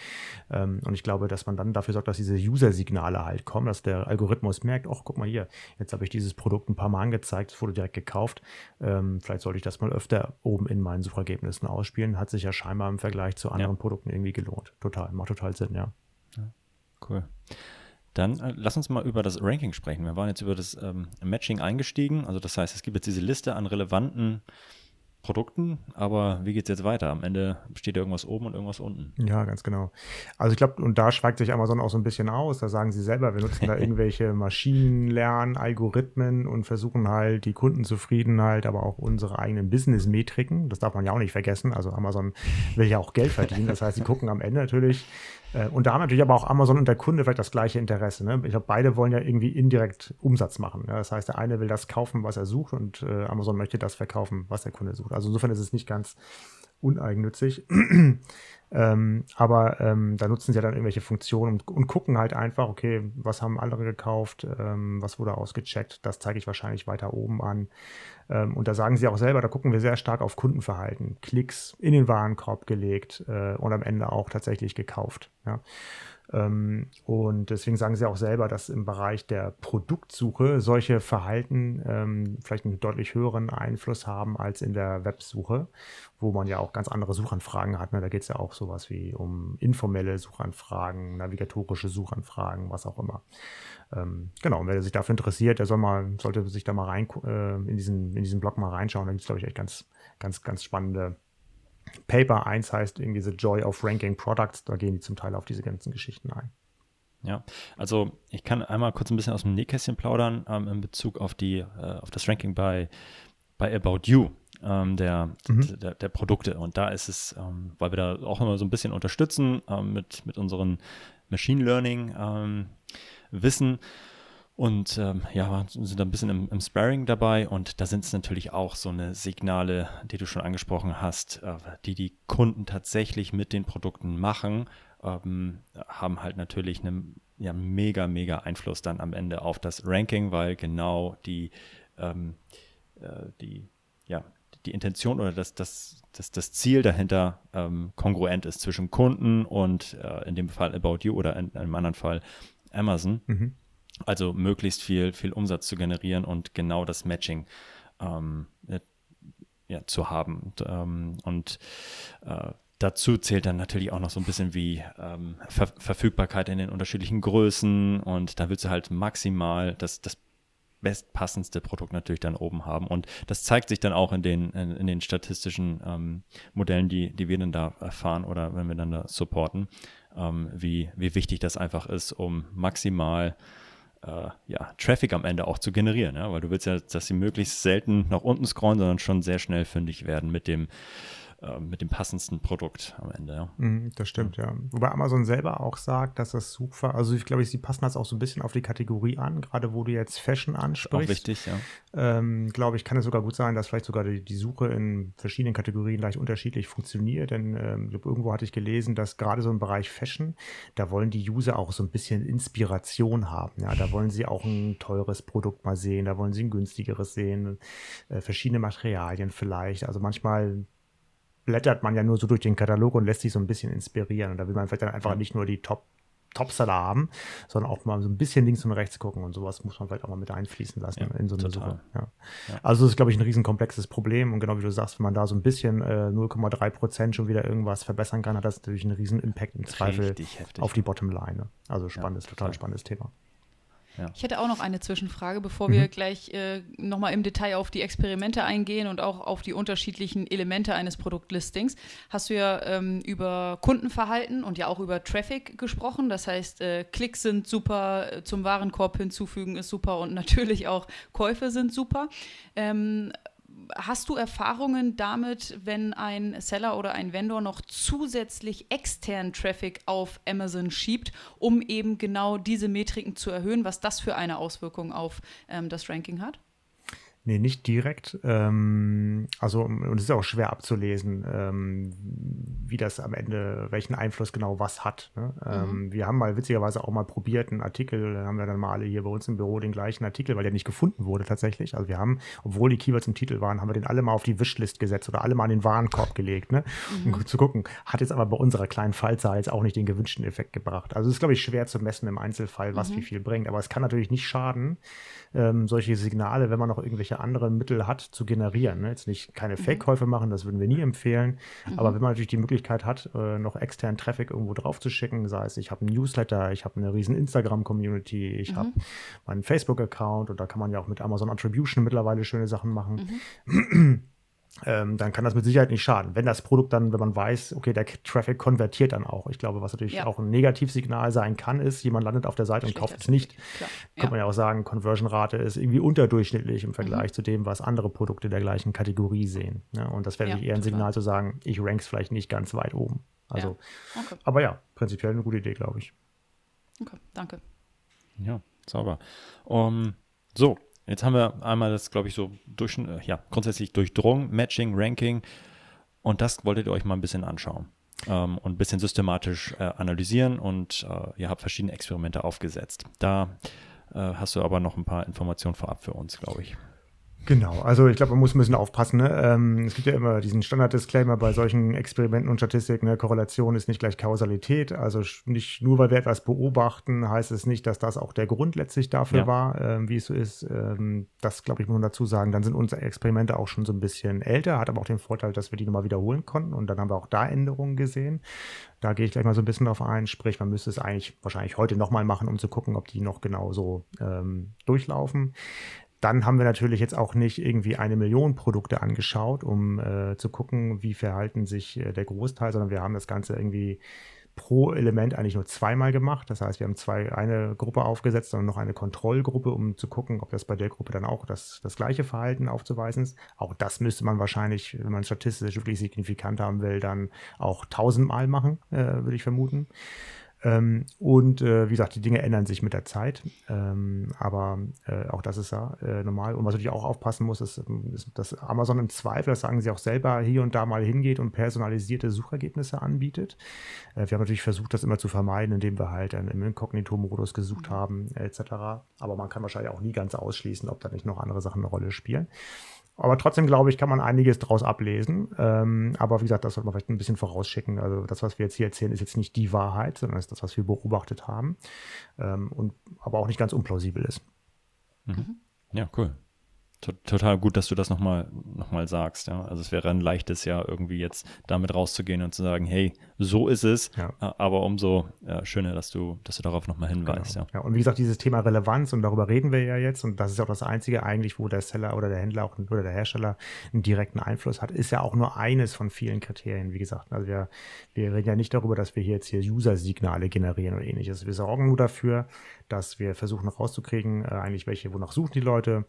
Ähm, und ich glaube, dass man dann dafür sorgt, dass diese User-Signale halt kommen, dass der Algorithmus merkt, ach, guck mal hier, jetzt habe ich dieses Produkt ein paar Mal angezeigt, es wurde direkt gekauft. Ähm, vielleicht sollte ich das mal öfter oben in meinen Suchergebnissen ausspielen. Hat sich ja scheinbar im Vergleich zu anderen Produkten irgendwie gelohnt. Total, macht total Sinn, ja. Cool. Dann äh, lass uns mal über das Ranking sprechen. Wir waren jetzt über das ähm, Matching eingestiegen. Also das heißt, es gibt jetzt diese Liste an relevanten Produkten, aber wie geht es jetzt weiter? Am Ende steht ja irgendwas oben und irgendwas unten. Ja, ganz genau. Also ich glaube, und da schweigt sich Amazon auch so ein bisschen aus. Da sagen sie selber, wir nutzen da irgendwelche Maschinenlern-Algorithmen und versuchen halt die Kundenzufriedenheit, aber auch unsere eigenen Business-Metriken. Das darf man ja auch nicht vergessen. Also Amazon will ja auch Geld verdienen. Das heißt, sie gucken am Ende natürlich. Äh, und da haben natürlich aber auch Amazon und der Kunde vielleicht das gleiche Interesse. Ne? Ich glaube, beide wollen ja irgendwie indirekt Umsatz machen. Ja? Das heißt, der eine will das kaufen, was er sucht, und äh, Amazon möchte das verkaufen, was der Kunde sucht. Also insofern ist es nicht ganz uneigennützig. ähm, aber ähm, da nutzen sie ja dann irgendwelche Funktionen und, und, gucken halt einfach, okay, was haben andere gekauft, ähm, was wurde ausgecheckt, das zeige ich wahrscheinlich weiter oben an. Ähm, und da sagen sie auch selber, da gucken wir sehr stark auf Kundenverhalten, Klicks in den Warenkorb gelegt äh, und am Ende auch tatsächlich gekauft. Ja. Ähm, und deswegen sagen sie auch selber, dass im Bereich der Produktsuche solche Verhalten ähm, vielleicht einen deutlich höheren Einfluss haben als in der Websuche, wo man ja auch ganz andere Suchanfragen hat. Ne? Da geht es ja auch sowas wie um informelle Suchanfragen, navigatorische Suchanfragen, was auch immer. Ähm, genau, und wer sich dafür interessiert, der soll mal, sollte sich da mal rein äh, in, diesen, in diesen Blog mal reinschauen. Da gibt es, glaube ich, echt ganz, ganz, ganz spannende Paper 1 heißt irgendwie The Joy of Ranking Products. Da gehen die zum Teil auf diese ganzen Geschichten ein. Ja, also ich kann einmal kurz ein bisschen aus dem Nähkästchen plaudern ähm, in Bezug auf die, äh, auf das Ranking bei, bei About You. Ähm, der, mhm. der, der, Produkte. Und da ist es, ähm, weil wir da auch immer so ein bisschen unterstützen ähm, mit, mit unseren Machine Learning ähm, Wissen. Und ähm, ja, sind ein bisschen im, im Sparring dabei und da sind es natürlich auch so eine Signale, die du schon angesprochen hast, äh, die die Kunden tatsächlich mit den Produkten machen, ähm, haben halt natürlich einen ja, mega, mega Einfluss dann am Ende auf das Ranking, weil genau die, ähm, äh, die, ja, die Intention oder das, das, das, das Ziel dahinter ähm, kongruent ist zwischen Kunden und äh, in dem Fall About You oder in, in einem anderen Fall Amazon. Mhm. Also möglichst viel, viel Umsatz zu generieren und genau das Matching ähm, ja, zu haben. Und, ähm, und äh, dazu zählt dann natürlich auch noch so ein bisschen wie ähm, Ver Verfügbarkeit in den unterschiedlichen Größen und da willst du halt maximal das, das bestpassendste Produkt natürlich dann oben haben. Und das zeigt sich dann auch in den, in, in den statistischen ähm, Modellen, die, die wir dann da erfahren oder wenn wir dann da supporten, ähm, wie, wie wichtig das einfach ist, um maximal äh, ja, Traffic am Ende auch zu generieren, ja? weil du willst ja, dass sie möglichst selten nach unten scrollen, sondern schon sehr schnell fündig werden mit dem äh, mit dem passendsten Produkt am Ende. Ja. Mm, das stimmt, ja. Wobei Amazon selber auch sagt, dass das Suchver, also ich glaube, sie passen das auch so ein bisschen auf die Kategorie an, gerade wo du jetzt Fashion ansprichst. Auch wichtig, ja. Ähm, glaube ich, kann es sogar gut sein, dass vielleicht sogar die, die, Suche in verschiedenen Kategorien leicht unterschiedlich funktioniert, denn ähm, irgendwo hatte ich gelesen, dass gerade so im Bereich Fashion, da wollen die User auch so ein bisschen Inspiration haben. Ja, da wollen sie auch ein teures Produkt mal sehen, da wollen sie ein günstigeres sehen, äh, verschiedene Materialien vielleicht. Also manchmal blättert man ja nur so durch den Katalog und lässt sich so ein bisschen inspirieren. Und da will man vielleicht dann einfach nicht nur die Top Topseller haben, sondern auch mal so ein bisschen links und rechts gucken und sowas muss man vielleicht auch mal mit einfließen lassen ja, in so eine Suche. Ja. Ja. Also das ist, glaube ich, ein riesenkomplexes Problem und genau wie du sagst, wenn man da so ein bisschen äh, 0,3 Prozent schon wieder irgendwas verbessern kann, hat das natürlich einen riesen Impact im Zweifel auf die Bottomline. Also spannendes, total spannendes Thema. Ja. Ich hätte auch noch eine Zwischenfrage, bevor mhm. wir gleich äh, nochmal im Detail auf die Experimente eingehen und auch auf die unterschiedlichen Elemente eines Produktlistings. Hast du ja ähm, über Kundenverhalten und ja auch über Traffic gesprochen. Das heißt, äh, Klicks sind super, äh, zum Warenkorb hinzufügen ist super und natürlich auch Käufe sind super. Ähm, hast du Erfahrungen damit, wenn ein Seller oder ein Vendor noch zusätzlich externen Traffic auf Amazon schiebt, um eben genau diese Metriken zu erhöhen, was das für eine Auswirkung auf ähm, das Ranking hat? Nee, nicht direkt. Ähm, also, und es ist auch schwer abzulesen, ähm, wie das am Ende, welchen Einfluss genau was hat. Ne? Ähm, mhm. wir haben mal witzigerweise auch mal probiert, einen Artikel, da haben wir dann mal alle hier bei uns im Büro den gleichen Artikel, weil der nicht gefunden wurde tatsächlich. Also wir haben, obwohl die Keywords im Titel waren, haben wir den alle mal auf die Wishlist gesetzt oder alle mal in den Warenkorb gelegt, ne? Mhm. um zu gucken. Hat jetzt aber bei unserer kleinen Fallzahl jetzt auch nicht den gewünschten Effekt gebracht. Also es ist, glaube ich, schwer zu messen im Einzelfall, was mhm. wie viel bringt. Aber es kann natürlich nicht schaden, ähm, solche Signale, wenn man noch irgendwelche andere Mittel hat, zu generieren. Ne? Jetzt nicht keine mhm. Fake-Käufe machen, das würden wir nie empfehlen. Mhm. Aber wenn man natürlich die Möglichkeit hat, äh, noch externen Traffic irgendwo drauf zu schicken, sei es, ich habe einen Newsletter, ich habe eine riesen Instagram-Community, ich mhm. habe meinen Facebook-Account und da kann man ja auch mit Amazon Attribution mittlerweile schöne Sachen machen. Mhm. ähm, dann kann das mit Sicherheit nicht schaden. Wenn das Produkt dann, wenn man weiß, okay, der Traffic konvertiert dann auch. Ich glaube, was natürlich ja. auch ein Negativsignal sein kann, ist, jemand landet auf der Seite und kauft es nicht. Klar. Könnte ja. man ja auch sagen, Conversion-Rate ist irgendwie unterdurchschnittlich im Vergleich mhm. zu dem, was andere Produkte der gleichen Kategorie sehen. Ja, und das wäre ja, eher ein Signal zu sagen, ich ranks vielleicht nicht ganz weit oben. Also, okay. aber ja, prinzipiell eine gute Idee, glaube ich. Okay, danke. Ja, sauber. Um, so, Jetzt haben wir einmal das, glaube ich, so durch, äh, ja, grundsätzlich durchdrungen, Matching, Ranking. Und das wolltet ihr euch mal ein bisschen anschauen ähm, und ein bisschen systematisch äh, analysieren. Und äh, ihr habt verschiedene Experimente aufgesetzt. Da äh, hast du aber noch ein paar Informationen vorab für uns, glaube ich. Genau, also ich glaube, man muss ein bisschen aufpassen. Ne? Ähm, es gibt ja immer diesen Standard-Disclaimer bei solchen Experimenten und Statistiken, ne? Korrelation ist nicht gleich Kausalität. Also nicht nur, weil wir etwas beobachten, heißt es nicht, dass das auch der Grund letztlich dafür ja. war, ähm, wie es so ist. Ähm, das, glaube ich, muss man dazu sagen. Dann sind unsere Experimente auch schon so ein bisschen älter, hat aber auch den Vorteil, dass wir die nochmal wiederholen konnten und dann haben wir auch da Änderungen gesehen. Da gehe ich gleich mal so ein bisschen drauf ein. Sprich, man müsste es eigentlich wahrscheinlich heute nochmal machen, um zu gucken, ob die noch genauso ähm, durchlaufen. Dann haben wir natürlich jetzt auch nicht irgendwie eine Million Produkte angeschaut, um äh, zu gucken, wie verhalten sich äh, der Großteil, sondern wir haben das Ganze irgendwie pro Element eigentlich nur zweimal gemacht. Das heißt, wir haben zwei, eine Gruppe aufgesetzt und noch eine Kontrollgruppe, um zu gucken, ob das bei der Gruppe dann auch das, das gleiche Verhalten aufzuweisen ist. Auch das müsste man wahrscheinlich, wenn man statistisch wirklich signifikant haben will, dann auch tausendmal machen, äh, würde ich vermuten. Ähm, und äh, wie gesagt, die Dinge ändern sich mit der Zeit. Ähm, aber äh, auch das ist ja äh, normal. Und was natürlich auch aufpassen muss, ist, ist, dass Amazon im Zweifel, das sagen sie auch selber, hier und da mal hingeht und personalisierte Suchergebnisse anbietet. Äh, wir haben natürlich versucht, das immer zu vermeiden, indem wir halt dann im Inkognito-Modus gesucht mhm. haben, etc. Aber man kann wahrscheinlich auch nie ganz ausschließen, ob da nicht noch andere Sachen eine Rolle spielen. Aber trotzdem, glaube ich, kann man einiges daraus ablesen. Ähm, aber wie gesagt, das sollte man vielleicht ein bisschen vorausschicken. Also das, was wir jetzt hier erzählen, ist jetzt nicht die Wahrheit, sondern ist das, was wir beobachtet haben. Ähm, und aber auch nicht ganz unplausibel ist. Mhm. Ja, cool total gut, dass du das nochmal noch mal sagst. Ja? Also es wäre ein leichtes ja irgendwie jetzt damit rauszugehen und zu sagen, hey, so ist es, ja. aber umso ja, schöner, dass du, dass du darauf nochmal hinweist. Genau. Ja. und wie gesagt, dieses Thema Relevanz und darüber reden wir ja jetzt und das ist auch das Einzige eigentlich, wo der Seller oder der Händler auch, oder der Hersteller einen direkten Einfluss hat, ist ja auch nur eines von vielen Kriterien, wie gesagt. Also wir, wir reden ja nicht darüber, dass wir hier jetzt hier User-Signale generieren oder ähnliches. Wir sorgen nur dafür, dass wir versuchen rauszukriegen, äh, eigentlich welche, wonach suchen die Leute,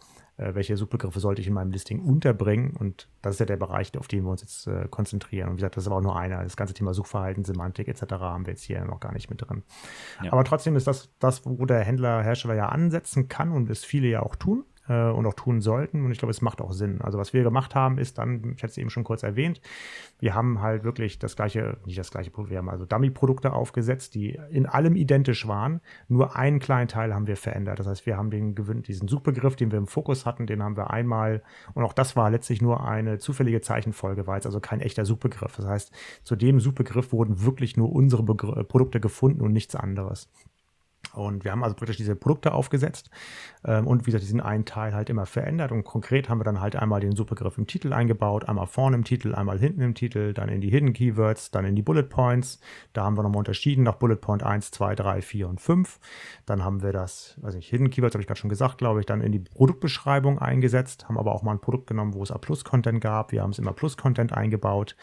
welche Suchbegriffe sollte ich in meinem Listing unterbringen. Und das ist ja der Bereich, auf den wir uns jetzt äh, konzentrieren. Und wie gesagt, das ist aber auch nur einer. Das ganze Thema Suchverhalten, Semantik etc. haben wir jetzt hier noch gar nicht mit drin. Ja. Aber trotzdem ist das das, wo der Händler, Hersteller ja ansetzen kann und es viele ja auch tun äh, und auch tun sollten. Und ich glaube, es macht auch Sinn. Also was wir gemacht haben, ist dann, ich hatte es eben schon kurz erwähnt, wir haben halt wirklich das gleiche, nicht das gleiche Produkt, wir haben also Dummy-Produkte aufgesetzt, die in allem identisch waren. Nur einen kleinen Teil haben wir verändert. Das heißt, wir haben den diesen Suchbegriff, den wir im Fokus hatten, den haben wir einmal, und auch das war letztlich nur eine zufällige Zeichenfolge, war jetzt also kein echter Suchbegriff. Das heißt, zu dem Suchbegriff wurden wirklich nur unsere Begr Produkte gefunden und nichts anderes. Und wir haben also praktisch diese Produkte aufgesetzt ähm, und wie gesagt, diesen einen Teil halt immer verändert. Und konkret haben wir dann halt einmal den Suchbegriff im Titel eingebaut, einmal vorne im Titel, einmal hinten im Titel, dann in die Hidden Keywords, dann in die Bullet Points. Da haben wir nochmal unterschieden nach Bullet Point 1, 2, 3, 4 und 5. Dann haben wir das, weiß nicht, Hidden Keywords habe ich gerade schon gesagt, glaube ich, dann in die Produktbeschreibung eingesetzt, haben aber auch mal ein Produkt genommen, wo es A-Plus-Content gab. Wir haben es immer Plus-Content eingebaut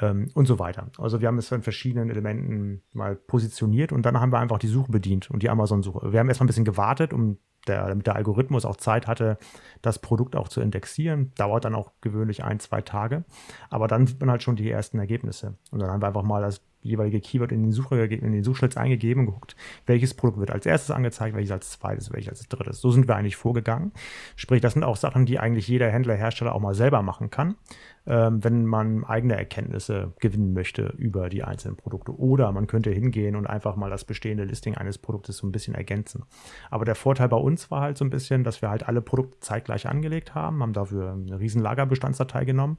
ähm, und so weiter. Also wir haben es in verschiedenen Elementen mal positioniert und dann haben wir einfach die Suche bedient und die Amazon-Suche. Wir haben erstmal ein bisschen gewartet, um der, damit der Algorithmus auch Zeit hatte, das Produkt auch zu indexieren. Dauert dann auch gewöhnlich ein, zwei Tage. Aber dann sieht man halt schon die ersten Ergebnisse. Und dann haben wir einfach mal das jeweilige Keyword in den, Such in den Suchschlitz eingegeben und geguckt, welches Produkt wird als erstes angezeigt, welches als zweites, welches als drittes. So sind wir eigentlich vorgegangen. Sprich, das sind auch Sachen, die eigentlich jeder Händler, Hersteller auch mal selber machen kann ähm, wenn man eigene Erkenntnisse gewinnen möchte über die einzelnen Produkte. Oder man könnte hingehen und einfach mal das bestehende Listing eines Produktes so ein bisschen ergänzen. Aber der Vorteil bei uns war halt so ein bisschen, dass wir halt alle Produkte zeitgleich angelegt haben, haben dafür eine riesen Lagerbestandsdatei genommen,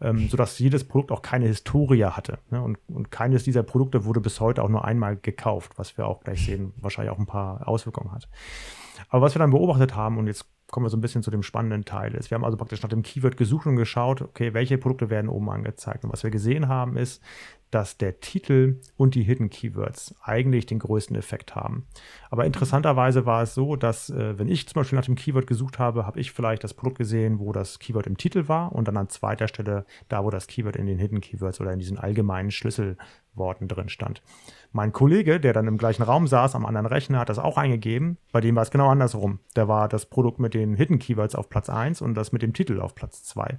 ähm, sodass jedes Produkt auch keine Historie hatte. Ne? Und, und keines dieser Produkte wurde bis heute auch nur einmal gekauft, was wir auch gleich sehen, wahrscheinlich auch ein paar Auswirkungen hat. Aber was wir dann beobachtet haben, und jetzt kommen wir so ein bisschen zu dem spannenden Teil. Wir haben also praktisch nach dem Keyword gesucht und geschaut, okay, welche Produkte werden oben angezeigt. Und was wir gesehen haben, ist, dass der Titel und die Hidden Keywords eigentlich den größten Effekt haben. Aber interessanterweise war es so, dass äh, wenn ich zum Beispiel nach dem Keyword gesucht habe, habe ich vielleicht das Produkt gesehen, wo das Keyword im Titel war und dann an zweiter Stelle da, wo das Keyword in den Hidden Keywords oder in diesen allgemeinen Schlüsselworten drin stand. Mein Kollege, der dann im gleichen Raum saß, am anderen Rechner, hat das auch eingegeben. Bei dem war es genau andersrum. Da war das Produkt mit den Hidden Keywords auf Platz 1 und das mit dem Titel auf Platz 2.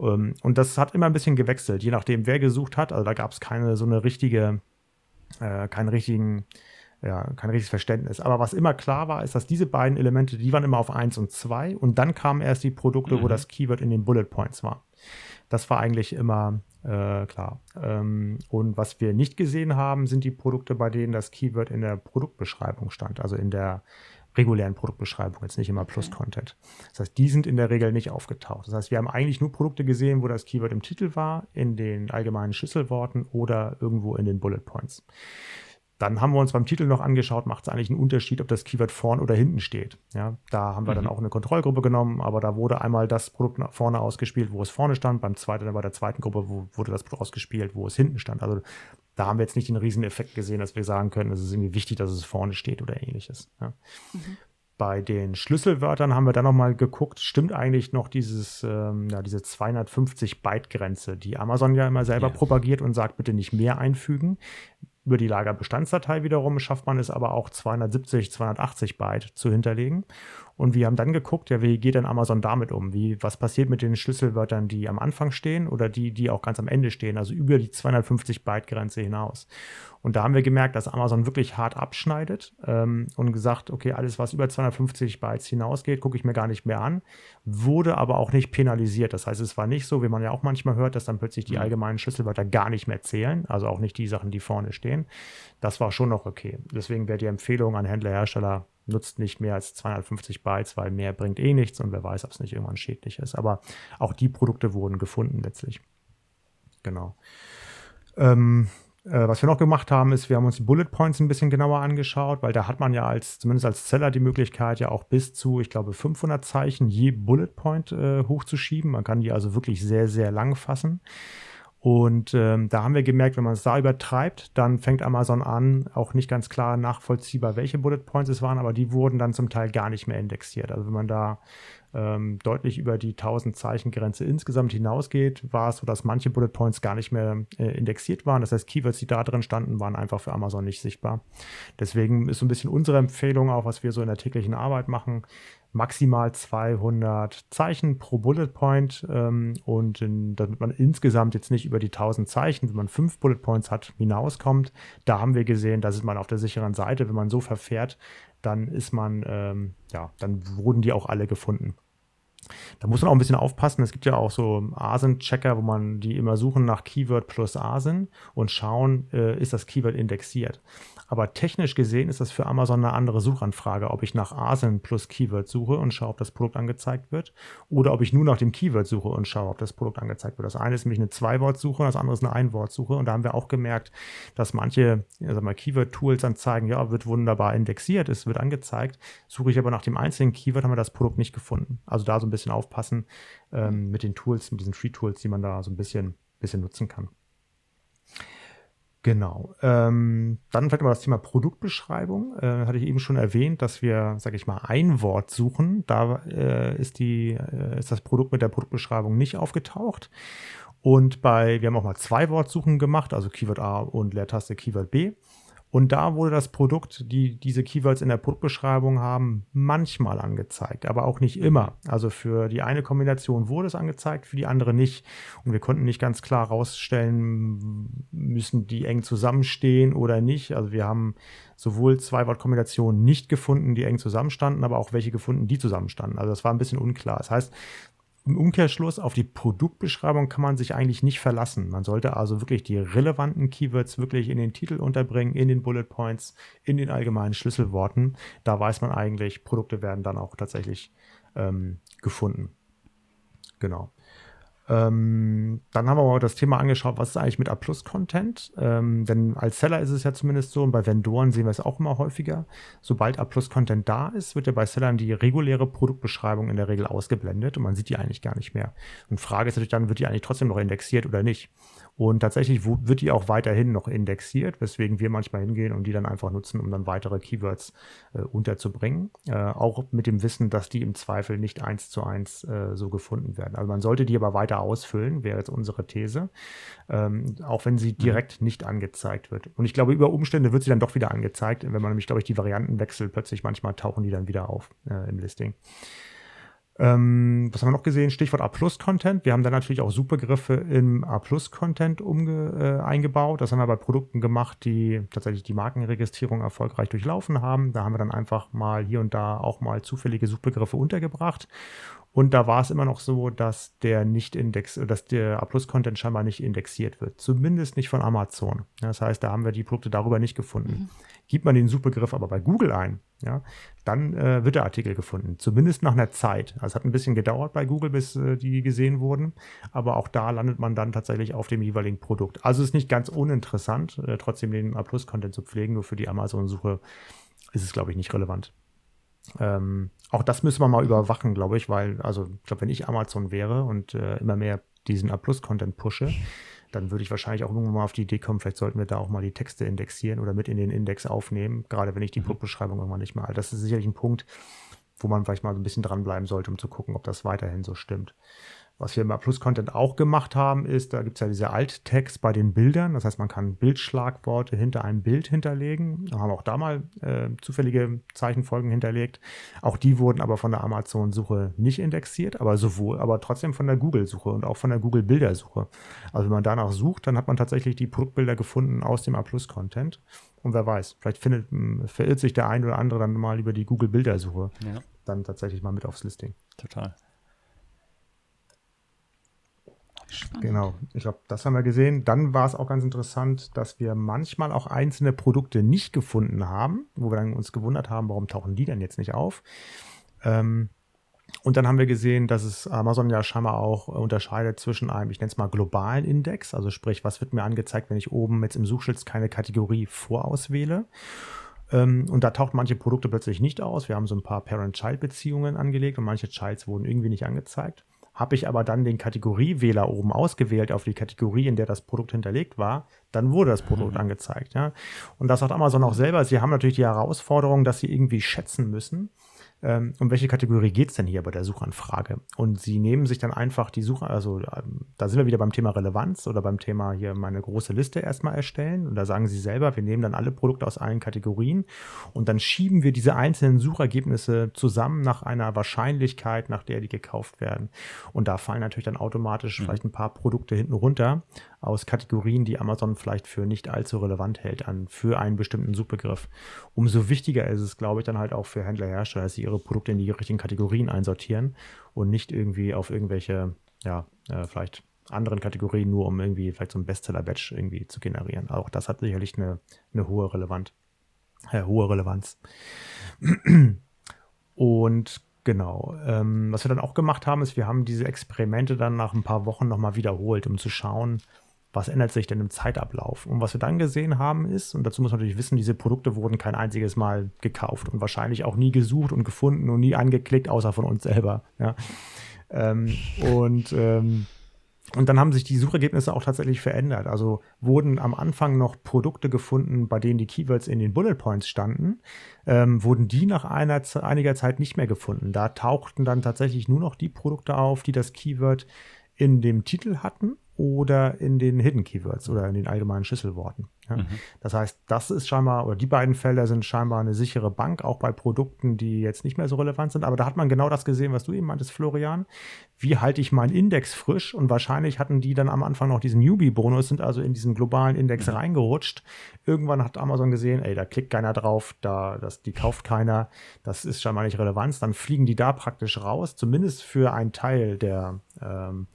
Ähm, und das hat immer ein bisschen gewechselt, je nachdem, wer gesucht hat. Also da gab es keine so eine richtige, äh, keinen richtigen, ja, kein richtiges Verständnis. Aber was immer klar war, ist, dass diese beiden Elemente, die waren immer auf 1 und 2 und dann kamen erst die Produkte, mhm. wo das Keyword in den Bullet Points war. Das war eigentlich immer äh, klar. Ähm, und was wir nicht gesehen haben, sind die Produkte, bei denen das Keyword in der Produktbeschreibung stand, also in der regulären Produktbeschreibung, jetzt nicht immer Plus-Content. Das heißt, die sind in der Regel nicht aufgetaucht. Das heißt, wir haben eigentlich nur Produkte gesehen, wo das Keyword im Titel war, in den allgemeinen Schlüsselworten oder irgendwo in den Bullet Points. Dann haben wir uns beim Titel noch angeschaut, macht es eigentlich einen Unterschied, ob das Keyword vorne oder hinten steht. Ja, da haben wir mhm. dann auch eine Kontrollgruppe genommen, aber da wurde einmal das Produkt vorne ausgespielt, wo es vorne stand, beim zweiten, bei der zweiten Gruppe wo, wurde das Produkt ausgespielt, wo es hinten stand. Also da haben wir jetzt nicht den riesen Effekt gesehen, dass wir sagen können, es ist irgendwie wichtig, dass es vorne steht oder ähnliches. Ja. Mhm. Bei den Schlüsselwörtern haben wir dann nochmal geguckt, stimmt eigentlich noch dieses, ähm, ja, diese 250 Byte-Grenze, die Amazon ja immer selber yeah. propagiert und sagt, bitte nicht mehr einfügen. Über die Lagerbestandsdatei wiederum schafft man es aber auch 270, 280 Byte zu hinterlegen. Und wir haben dann geguckt, ja, wie geht denn Amazon damit um? Wie, was passiert mit den Schlüsselwörtern, die am Anfang stehen oder die, die auch ganz am Ende stehen, also über die 250 Byte Grenze hinaus? Und da haben wir gemerkt, dass Amazon wirklich hart abschneidet ähm, und gesagt, okay, alles, was über 250 Bytes hinausgeht, gucke ich mir gar nicht mehr an, wurde aber auch nicht penalisiert. Das heißt, es war nicht so, wie man ja auch manchmal hört, dass dann plötzlich die mhm. allgemeinen Schlüsselwörter gar nicht mehr zählen, also auch nicht die Sachen, die vorne stehen. Das war schon noch okay. Deswegen wäre die Empfehlung an Händler, Hersteller, nutzt nicht mehr als 250 Bytes, weil mehr bringt eh nichts und wer weiß, ob es nicht irgendwann schädlich ist. Aber auch die Produkte wurden gefunden letztlich. Genau. Ähm, äh, was wir noch gemacht haben, ist, wir haben uns die Bullet Points ein bisschen genauer angeschaut, weil da hat man ja als, zumindest als Seller die Möglichkeit, ja auch bis zu, ich glaube, 500 Zeichen je Bullet Point äh, hochzuschieben. Man kann die also wirklich sehr, sehr lang fassen. Und ähm, da haben wir gemerkt, wenn man es da übertreibt, dann fängt Amazon an, auch nicht ganz klar nachvollziehbar, welche Bullet Points es waren, aber die wurden dann zum Teil gar nicht mehr indexiert. Also wenn man da ähm, deutlich über die 1000 Zeichen Grenze insgesamt hinausgeht, war es so, dass manche Bullet Points gar nicht mehr äh, indexiert waren. Das heißt, Keywords, die da drin standen, waren einfach für Amazon nicht sichtbar. Deswegen ist so ein bisschen unsere Empfehlung, auch was wir so in der täglichen Arbeit machen, maximal 200 Zeichen pro Bullet Point ähm, und in, damit man insgesamt jetzt nicht über die 1000 Zeichen, wenn man fünf Bullet Points hat, hinauskommt. Da haben wir gesehen, da ist man auf der sicheren Seite. Wenn man so verfährt, dann ist man, ähm, ja, dann wurden die auch alle gefunden. Da muss man auch ein bisschen aufpassen. Es gibt ja auch so ASIN-Checker, wo man die immer suchen nach Keyword plus ASIN und schauen, äh, ist das Keyword indexiert. Aber technisch gesehen ist das für Amazon eine andere Suchanfrage, ob ich nach ASIN plus Keyword suche und schaue, ob das Produkt angezeigt wird, oder ob ich nur nach dem Keyword suche und schaue, ob das Produkt angezeigt wird. Das eine ist nämlich eine Zwei-Wort-Suche, das andere ist eine Ein-Wort-Suche. Und da haben wir auch gemerkt, dass manche Keyword-Tools dann zeigen, ja, wird wunderbar indexiert, es wird angezeigt. Suche ich aber nach dem einzelnen Keyword, haben wir das Produkt nicht gefunden. Also da so ein bisschen aufpassen ähm, mit den Tools, mit diesen Free-Tools, die man da so ein bisschen, bisschen nutzen kann. Genau. Ähm, dann vielleicht mal das Thema Produktbeschreibung. Äh, hatte ich eben schon erwähnt, dass wir, sage ich mal, ein Wort suchen. Da äh, ist, die, äh, ist das Produkt mit der Produktbeschreibung nicht aufgetaucht. Und bei, wir haben auch mal zwei Wortsuchen gemacht, also Keyword A und Leertaste Keyword B. Und da wurde das Produkt, die diese Keywords in der Produktbeschreibung haben, manchmal angezeigt, aber auch nicht immer. Also für die eine Kombination wurde es angezeigt, für die andere nicht. Und wir konnten nicht ganz klar rausstellen, müssen die eng zusammenstehen oder nicht. Also wir haben sowohl zwei Wortkombinationen nicht gefunden, die eng zusammenstanden, aber auch welche gefunden, die zusammenstanden. Also das war ein bisschen unklar. Das heißt, im Umkehrschluss auf die Produktbeschreibung kann man sich eigentlich nicht verlassen. Man sollte also wirklich die relevanten Keywords wirklich in den Titel unterbringen, in den Bullet Points, in den allgemeinen Schlüsselworten. Da weiß man eigentlich, Produkte werden dann auch tatsächlich ähm, gefunden. Genau. Ähm, dann haben wir mal das Thema angeschaut, was ist eigentlich mit A-Plus-Content? Ähm, denn als Seller ist es ja zumindest so und bei Vendoren sehen wir es auch immer häufiger. Sobald A-Plus-Content da ist, wird ja bei Sellern die reguläre Produktbeschreibung in der Regel ausgeblendet und man sieht die eigentlich gar nicht mehr. Und Frage ist natürlich dann, wird die eigentlich trotzdem noch indexiert oder nicht? Und tatsächlich wird die auch weiterhin noch indexiert, weswegen wir manchmal hingehen und die dann einfach nutzen, um dann weitere Keywords äh, unterzubringen. Äh, auch mit dem Wissen, dass die im Zweifel nicht eins zu eins äh, so gefunden werden. Also man sollte die aber weiter ausfüllen, wäre jetzt unsere These, ähm, auch wenn sie mhm. direkt nicht angezeigt wird. Und ich glaube, über Umstände wird sie dann doch wieder angezeigt, wenn man nämlich, glaube ich, die Varianten wechselt, plötzlich manchmal tauchen die dann wieder auf äh, im Listing. Ähm, was haben wir noch gesehen? Stichwort A-Plus-Content. Wir haben dann natürlich auch Supergriffe im A-Plus-Content äh, eingebaut. Das haben wir bei Produkten gemacht, die tatsächlich die Markenregistrierung erfolgreich durchlaufen haben. Da haben wir dann einfach mal hier und da auch mal zufällige Supergriffe untergebracht. Und da war es immer noch so, dass der nicht index, dass der A-Plus-Content scheinbar nicht indexiert wird. Zumindest nicht von Amazon. Das heißt, da haben wir die Produkte darüber nicht gefunden. Mhm. Gibt man den Supergriff aber bei Google ein, ja, dann äh, wird der Artikel gefunden. Zumindest nach einer Zeit. Also es hat ein bisschen gedauert bei Google, bis äh, die gesehen wurden. Aber auch da landet man dann tatsächlich auf dem jeweiligen Produkt. Also ist nicht ganz uninteressant, äh, trotzdem den A-Plus-Content zu pflegen. Nur für die Amazon-Suche ist es, glaube ich, nicht relevant. Ähm, auch das müssen wir mal überwachen, glaube ich, weil, also ich glaube, wenn ich Amazon wäre und äh, immer mehr diesen A-Plus-Content pushe, dann würde ich wahrscheinlich auch irgendwann mal auf die Idee kommen, vielleicht sollten wir da auch mal die Texte indexieren oder mit in den Index aufnehmen, gerade wenn ich die mhm. Produktbeschreibung irgendwann nicht mal. Das ist sicherlich ein Punkt, wo man vielleicht mal so ein bisschen dranbleiben sollte, um zu gucken, ob das weiterhin so stimmt. Was wir im Plus-Content auch gemacht haben, ist, da gibt es ja diese Alt-Tags bei den Bildern. Das heißt, man kann Bildschlagworte hinter einem Bild hinterlegen. Da haben wir auch da mal äh, zufällige Zeichenfolgen hinterlegt. Auch die wurden aber von der Amazon-Suche nicht indexiert, aber sowohl, aber trotzdem von der Google-Suche und auch von der Google-Bildersuche. Also wenn man danach sucht, dann hat man tatsächlich die Produktbilder gefunden aus dem A-Plus-Content. Und wer weiß, vielleicht findet, verirrt sich der ein oder andere dann mal über die Google-Bildersuche ja. dann tatsächlich mal mit aufs Listing. Total. Spannend. Genau, ich glaube, das haben wir gesehen. Dann war es auch ganz interessant, dass wir manchmal auch einzelne Produkte nicht gefunden haben, wo wir dann uns gewundert haben, warum tauchen die denn jetzt nicht auf. Ähm, und dann haben wir gesehen, dass es Amazon ja scheinbar auch unterscheidet zwischen einem, ich nenne es mal globalen Index, also sprich, was wird mir angezeigt, wenn ich oben jetzt im Suchschild keine Kategorie vorauswähle. Ähm, und da taucht manche Produkte plötzlich nicht aus. Wir haben so ein paar Parent-Child-Beziehungen angelegt und manche Childs wurden irgendwie nicht angezeigt. Habe ich aber dann den Kategoriewähler oben ausgewählt auf die Kategorie, in der das Produkt hinterlegt war, dann wurde das Produkt mhm. angezeigt. Ja. Und das sagt Amazon auch selber. Sie haben natürlich die Herausforderung, dass sie irgendwie schätzen müssen, ähm, um welche Kategorie geht es denn hier bei der Suchanfrage? Und sie nehmen sich dann einfach die Suche, also ähm, da sind wir wieder beim Thema Relevanz oder beim Thema hier meine große Liste erstmal erstellen. Und da sagen sie selber, wir nehmen dann alle Produkte aus allen Kategorien und dann schieben wir diese einzelnen Suchergebnisse zusammen nach einer Wahrscheinlichkeit, nach der die gekauft werden. Und da fallen natürlich dann automatisch mhm. vielleicht ein paar Produkte hinten runter aus Kategorien, die Amazon vielleicht für nicht allzu relevant hält, an für einen bestimmten Suchbegriff. Umso wichtiger ist es, glaube ich, dann halt auch für Händler, Hersteller, dass sie ihre Produkte in die richtigen Kategorien einsortieren und nicht irgendwie auf irgendwelche, ja, äh, vielleicht anderen Kategorien, nur um irgendwie vielleicht so ein Bestseller-Batch irgendwie zu generieren. Auch das hat sicherlich eine, eine hohe, Relevant, äh, hohe Relevanz. Und Genau. Ähm, was wir dann auch gemacht haben, ist, wir haben diese Experimente dann nach ein paar Wochen nochmal wiederholt, um zu schauen, was ändert sich denn im Zeitablauf? Und was wir dann gesehen haben ist, und dazu muss man natürlich wissen, diese Produkte wurden kein einziges Mal gekauft und wahrscheinlich auch nie gesucht und gefunden und nie angeklickt, außer von uns selber. Ja. Ähm, und ähm, und dann haben sich die Suchergebnisse auch tatsächlich verändert. Also wurden am Anfang noch Produkte gefunden, bei denen die Keywords in den Bullet Points standen, ähm, wurden die nach einer, einiger Zeit nicht mehr gefunden. Da tauchten dann tatsächlich nur noch die Produkte auf, die das Keyword in dem Titel hatten oder in den Hidden Keywords oder in den allgemeinen Schlüsselworten. Ja? Mhm. Das heißt, das ist scheinbar, oder die beiden Felder sind scheinbar eine sichere Bank, auch bei Produkten, die jetzt nicht mehr so relevant sind. Aber da hat man genau das gesehen, was du eben meintest, Florian. Wie halte ich meinen Index frisch? Und wahrscheinlich hatten die dann am Anfang noch diesen Newbie-Bonus, sind also in diesen globalen Index mhm. reingerutscht. Irgendwann hat Amazon gesehen, ey, da klickt keiner drauf, da, das, die kauft keiner, das ist scheinbar nicht relevant. Dann fliegen die da praktisch raus, zumindest für einen Teil der ähm,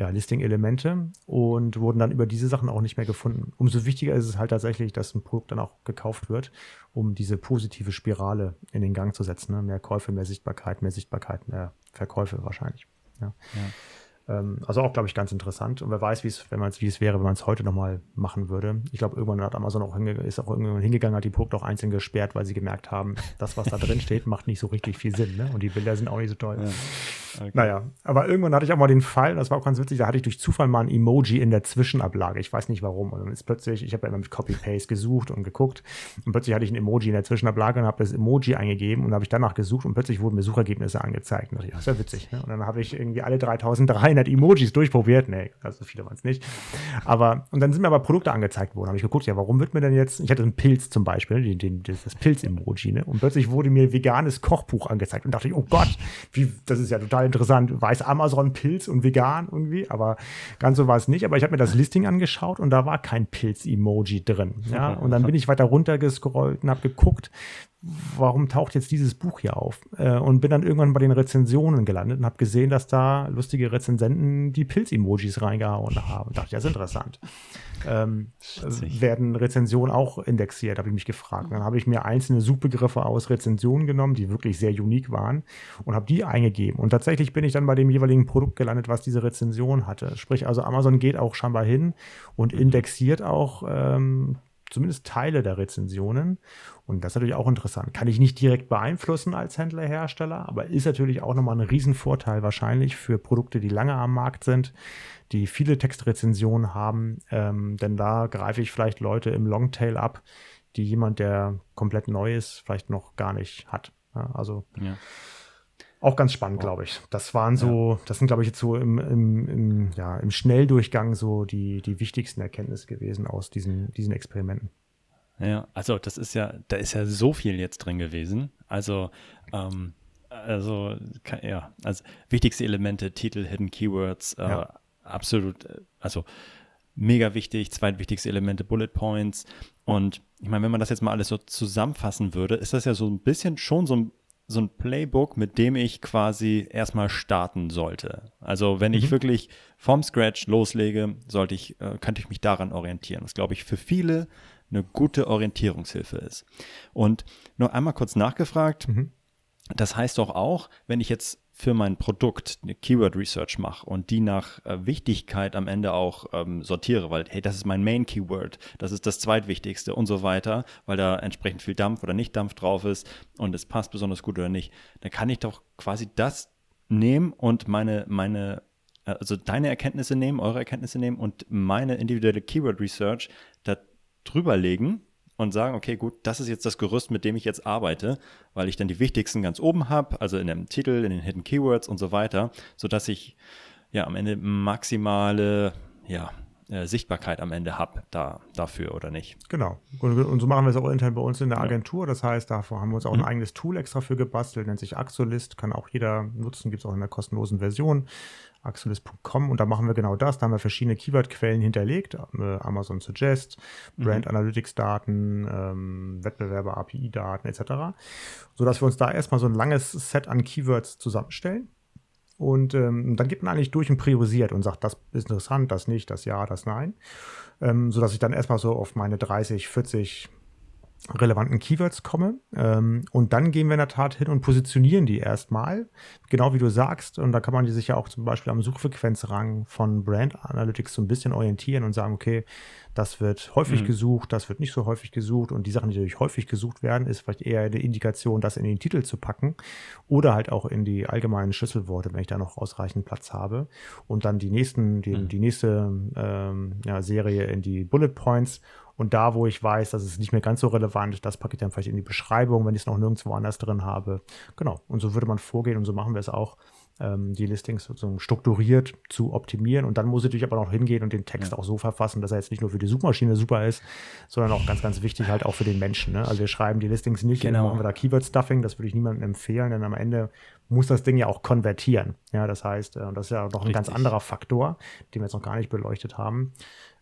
ja, Listing-Elemente und wurden dann über diese Sachen auch nicht mehr gefunden. Umso wichtiger ist es halt tatsächlich, dass ein Produkt dann auch gekauft wird, um diese positive Spirale in den Gang zu setzen. Ne? Mehr Käufe, mehr Sichtbarkeit, mehr Sichtbarkeit, mehr Verkäufe wahrscheinlich. Ja. ja. Ähm, also auch, glaube ich, ganz interessant. Und wer weiß, wie es, wenn man wie es wäre, wenn man es heute nochmal machen würde. Ich glaube, irgendwann hat Amazon auch ist auch irgendwann hingegangen, hat die Produkte auch einzeln gesperrt, weil sie gemerkt haben, das, was da drin steht, macht nicht so richtig viel Sinn. Ne? Und die Bilder sind auch nicht so toll. Ja. Okay. Naja, aber irgendwann hatte ich auch mal den Fall, das war auch ganz witzig, da hatte ich durch Zufall mal ein Emoji in der Zwischenablage. Ich weiß nicht warum. Und dann ist plötzlich, ich habe ja immer mit Copy-Paste gesucht und geguckt. Und plötzlich hatte ich ein Emoji in der Zwischenablage und habe das Emoji eingegeben und habe ich danach gesucht und plötzlich wurden mir Suchergebnisse angezeigt. Und dachte ich, das ist ja witzig. Ne? Und dann habe ich irgendwie alle 3300 Emojis durchprobiert. Nee, also viele waren es nicht. Aber, und dann sind mir aber Produkte angezeigt worden. habe ich geguckt, ja, warum wird mir denn jetzt, ich hatte einen Pilz zum Beispiel, den, den, das Pilz-Emoji, ne? Und plötzlich wurde mir veganes Kochbuch angezeigt und dachte ich, oh Gott, wie, das ist ja total interessant. Weiß Amazon Pilz und vegan irgendwie, aber ganz so war es nicht. Aber ich habe mir das Listing angeschaut und da war kein Pilz-Emoji drin. Ja? Und dann bin ich weiter runtergescrollt und habe geguckt, warum taucht jetzt dieses Buch hier auf? Äh, und bin dann irgendwann bei den Rezensionen gelandet und habe gesehen, dass da lustige Rezensenten die Pilz-Emojis reingehauen haben. Und dachte, das ist interessant. Ähm, werden Rezensionen auch indexiert, habe ich mich gefragt. Und dann habe ich mir einzelne Suchbegriffe aus Rezensionen genommen, die wirklich sehr unique waren und habe die eingegeben. Und tatsächlich bin ich dann bei dem jeweiligen Produkt gelandet, was diese Rezension hatte. Sprich, also Amazon geht auch scheinbar hin und indexiert auch ähm, zumindest Teile der Rezensionen. Und das ist natürlich auch interessant. Kann ich nicht direkt beeinflussen als Händler, Hersteller, aber ist natürlich auch nochmal ein Riesenvorteil wahrscheinlich für Produkte, die lange am Markt sind, die viele Textrezensionen haben. Ähm, denn da greife ich vielleicht Leute im Longtail ab, die jemand, der komplett neu ist, vielleicht noch gar nicht hat. Ja, also ja. Auch ganz spannend, glaube ich. Das waren so, ja. das sind, glaube ich, jetzt so im, im, im, ja, im Schnelldurchgang so die, die wichtigsten Erkenntnisse gewesen aus diesen, diesen Experimenten. Ja, also das ist ja, da ist ja so viel jetzt drin gewesen. Also, ähm, also, ja, also wichtigste Elemente, Titel, Hidden Keywords, äh, ja. absolut, äh, also mega wichtig, zweitwichtigste Elemente, Bullet Points. Und ich meine, wenn man das jetzt mal alles so zusammenfassen würde, ist das ja so ein bisschen schon so ein so ein Playbook, mit dem ich quasi erstmal starten sollte. Also wenn ich mhm. wirklich vom Scratch loslege, sollte ich, äh, könnte ich mich daran orientieren. Was glaube ich für viele eine gute Orientierungshilfe ist. Und nur einmal kurz nachgefragt. Mhm. Das heißt doch auch, wenn ich jetzt für mein Produkt eine Keyword Research mache und die nach äh, Wichtigkeit am Ende auch ähm, sortiere, weil, hey, das ist mein Main Keyword, das ist das zweitwichtigste und so weiter, weil da entsprechend viel Dampf oder nicht Dampf drauf ist und es passt besonders gut oder nicht, dann kann ich doch quasi das nehmen und meine, meine, äh, also deine Erkenntnisse nehmen, eure Erkenntnisse nehmen und meine individuelle Keyword Research da drüber legen und sagen, okay, gut, das ist jetzt das Gerüst, mit dem ich jetzt arbeite, weil ich dann die wichtigsten ganz oben habe, also in dem Titel, in den Hidden Keywords und so weiter, sodass ich ja am Ende maximale ja, äh, Sichtbarkeit am Ende habe da, dafür oder nicht. Genau. Und, und, so machen wir es auch intern bei uns in der Agentur. Das heißt, davor haben wir uns auch mhm. ein eigenes Tool extra für gebastelt, nennt sich Axolist, kann auch jeder nutzen, gibt es auch in der kostenlosen Version axolist.com und da machen wir genau das. Da haben wir verschiedene Keyword-Quellen hinterlegt, äh, Amazon Suggest, mhm. Brand Analytics-Daten, ähm, Wettbewerber-API-Daten etc., sodass wir uns da erstmal so ein langes Set an Keywords zusammenstellen. Und ähm, dann geht man eigentlich durch und priorisiert und sagt, das ist interessant, das nicht, das ja, das nein. Ähm, sodass ich dann erstmal so auf meine 30, 40 relevanten Keywords komme. Ähm, und dann gehen wir in der Tat hin und positionieren die erstmal, genau wie du sagst. Und da kann man die sich ja auch zum Beispiel am Suchfrequenzrang von Brand Analytics so ein bisschen orientieren und sagen, okay, das wird häufig mhm. gesucht, das wird nicht so häufig gesucht. Und die Sachen, die natürlich häufig gesucht werden, ist vielleicht eher eine Indikation, das in den Titel zu packen oder halt auch in die allgemeinen Schlüsselworte, wenn ich da noch ausreichend Platz habe. Und dann die nächsten, die, mhm. die nächste ähm, ja, Serie in die Bullet Points und da, wo ich weiß, dass es nicht mehr ganz so relevant, das packe ich dann vielleicht in die Beschreibung, wenn ich es noch nirgendwo anders drin habe. Genau. Und so würde man vorgehen und so machen wir es auch. ähm, die Listings sozusagen strukturiert zu optimieren. Und dann muss ich natürlich aber noch hingehen und den Text ja. auch so verfassen, dass er jetzt nicht nur für die Suchmaschine super ist, sondern auch ganz, ganz wichtig halt auch für den Menschen. Ne? Also wir schreiben die Listings nicht, genau. machen wir da Keyword-Stuffing, das würde ich niemandem empfehlen, denn am Ende muss das Ding ja auch konvertieren. Ja, das heißt, äh, das ist ja noch ein Richtig. ganz anderer Faktor, den wir jetzt noch gar nicht beleuchtet haben.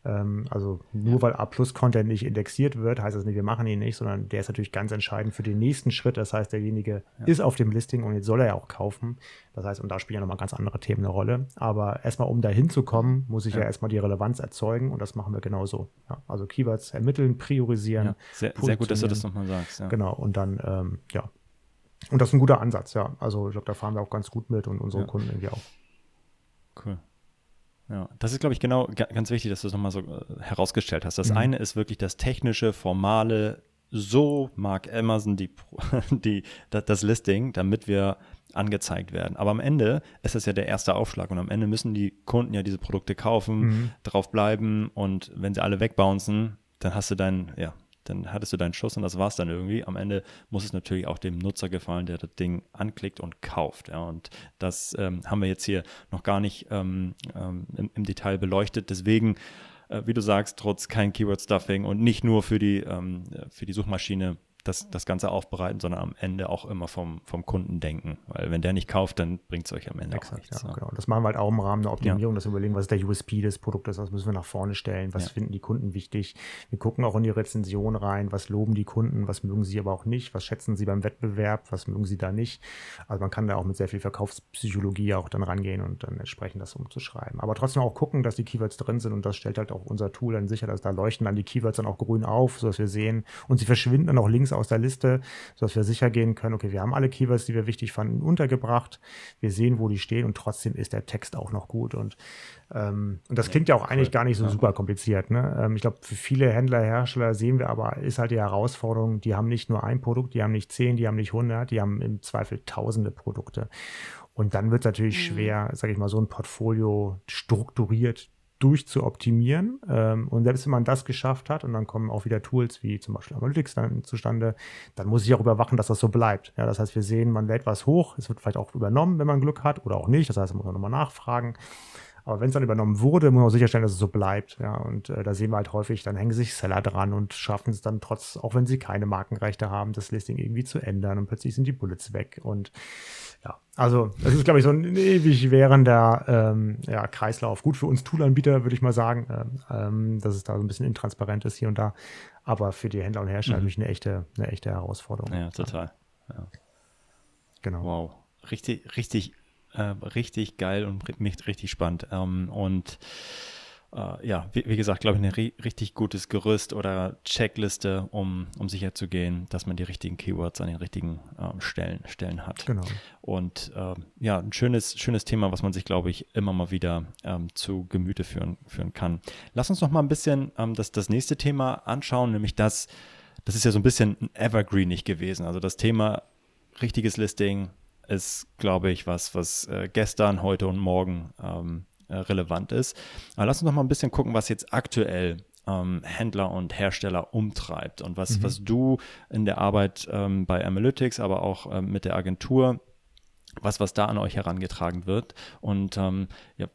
Ähm, also nur weil A-Plus-Content nicht indexiert wird, heißt das nicht, wir machen ihn nicht, sondern der ist natürlich ganz entscheidend für den nächsten Schritt. Das heißt, derjenige ja. ist auf dem Listing und jetzt soll er ja auch kaufen. Das heißt, und da spielen ja nochmal ganz andere Themen eine Rolle. Aber erstmal, um da hinzukommen, muss ich ja. ja. erstmal die Relevanz erzeugen und das machen wir genauso. Ja, also Keywords ermitteln, priorisieren. Sehr, sehr, gut, dass du das nochmal sagst. Genau, und dann, ähm, ja. Und das ist ein guter Ansatz, ja. Also ich glaube, da fahren wir auch ganz gut mit und unsere Kunden irgendwie auch. Cool. Ja, das ist, glaube ich, genau ganz wichtig, dass du es nochmal so äh, herausgestellt hast. Das mhm. eine ist wirklich das technische, formale, so mag Amazon die, die, das Listing, damit wir angezeigt werden. Aber am Ende ist es ja der erste Aufschlag und am Ende müssen die Kunden ja diese Produkte kaufen, mhm. drauf bleiben und wenn sie alle wegbouncen, dann hast du dein, ja, dann hattest du deinen Schuss und das war es dann irgendwie. Am Ende muss es natürlich auch dem Nutzer gefallen, der das Ding anklickt und kauft. Ja, und das ähm, haben wir jetzt hier noch gar nicht ähm, ähm, im, im, Detail beleuchtet. Deswegen, äh, wie du sagst, trotz kein Keyword-Stuffing und nicht nur für die, ähm, für die Suchmaschine das, das Ganze aufbereiten, sondern am Ende auch immer vom, vom Kunden denken. Weil wenn der nicht kauft, dann bringt es euch am Ende Exakt, auch nichts. Ja, genau. Das machen wir halt auch im Rahmen der Optimierung, ja. dass wir überlegen, was ist der USP des Produktes, was müssen wir nach vorne stellen, was ja. finden die Kunden wichtig. Wir gucken auch in die Rezension rein, was loben die Kunden, was mögen sie aber auch nicht, was schätzen sie beim Wettbewerb, was mögen sie da nicht. Also man kann da auch mit sehr viel Verkaufspsychologie auch dann rangehen und dann entsprechend das umzuschreiben. Aber trotzdem auch gucken, dass die Keywords drin sind und das stellt halt auch unser Tool dann sicher, dass da leuchten dann die Keywords dann auch grün auf, sodass wir sehen und sie verschwinden dann auch links aus der Liste, sodass wir sicher gehen können, okay, wir haben alle Keywords, die wir wichtig fanden, untergebracht. Wir sehen, wo die stehen und trotzdem ist der Text auch noch gut. Und, ähm, und das klingt ja auch eigentlich gar nicht so super kompliziert. Ne? Ähm, ich glaube, für viele Händler, Hersteller sehen wir aber, ist halt die Herausforderung, die haben nicht nur ein Produkt, die haben nicht zehn, die haben nicht hundert, die haben im Zweifel tausende Produkte. Und dann wird es natürlich mhm. schwer, sage ich mal, so ein Portfolio strukturiert durchzuoptimieren. Ähm, und selbst wenn man das geschafft hat und dann kommen auch wieder Tools wie zum Beispiel Analytics dann zustande, dann muss ich auch überwachen, dass das so bleibt. Ja, das heißt, wir sehen, man lädt was hoch, es wird vielleicht auch übernommen, wenn man Glück hat oder auch nicht. Das heißt, man muss nochmal nachfragen. Aber wenn es dann übernommen wurde, muss man sicherstellen, dass es so bleibt. Ja, und äh, da sehen wir halt häufig, dann hängen sich Seller dran und schaffen es dann trotz, auch wenn sie keine Markenrechte haben, das Listing irgendwie zu ändern und plötzlich sind die Bullets weg. Und ja, also das ist, glaube ich, so ein ewig währender ähm, ja, Kreislauf. Gut für uns Toolanbieter, würde ich mal sagen, ähm, ähm, dass es da so ein bisschen intransparent ist hier und da. Aber für die Händler und Hersteller mhm. natürlich eine echte, eine echte Herausforderung. Ja, total. Ja. Genau. Wow. Richtig, richtig, äh, richtig geil und richtig spannend. Ähm, und äh, ja, wie, wie gesagt, glaube ich, ein richtig gutes Gerüst oder Checkliste, um, um sicher zu gehen, dass man die richtigen Keywords an den richtigen äh, Stellen, Stellen hat. Genau. Und äh, ja, ein schönes, schönes Thema, was man sich, glaube ich, immer mal wieder ähm, zu Gemüte führen, führen kann. Lass uns noch mal ein bisschen ähm, das, das nächste Thema anschauen, nämlich das, das ist ja so ein bisschen ein Evergreen nicht gewesen. Also das Thema richtiges Listing ist, glaube ich, was, was äh, gestern, heute und morgen ähm, äh, relevant ist. Aber lass uns noch mal ein bisschen gucken, was jetzt aktuell ähm, Händler und Hersteller umtreibt und was, mhm. was du in der Arbeit ähm, bei Analytics, aber auch ähm, mit der Agentur was, was da an euch herangetragen wird. Und ähm, ja,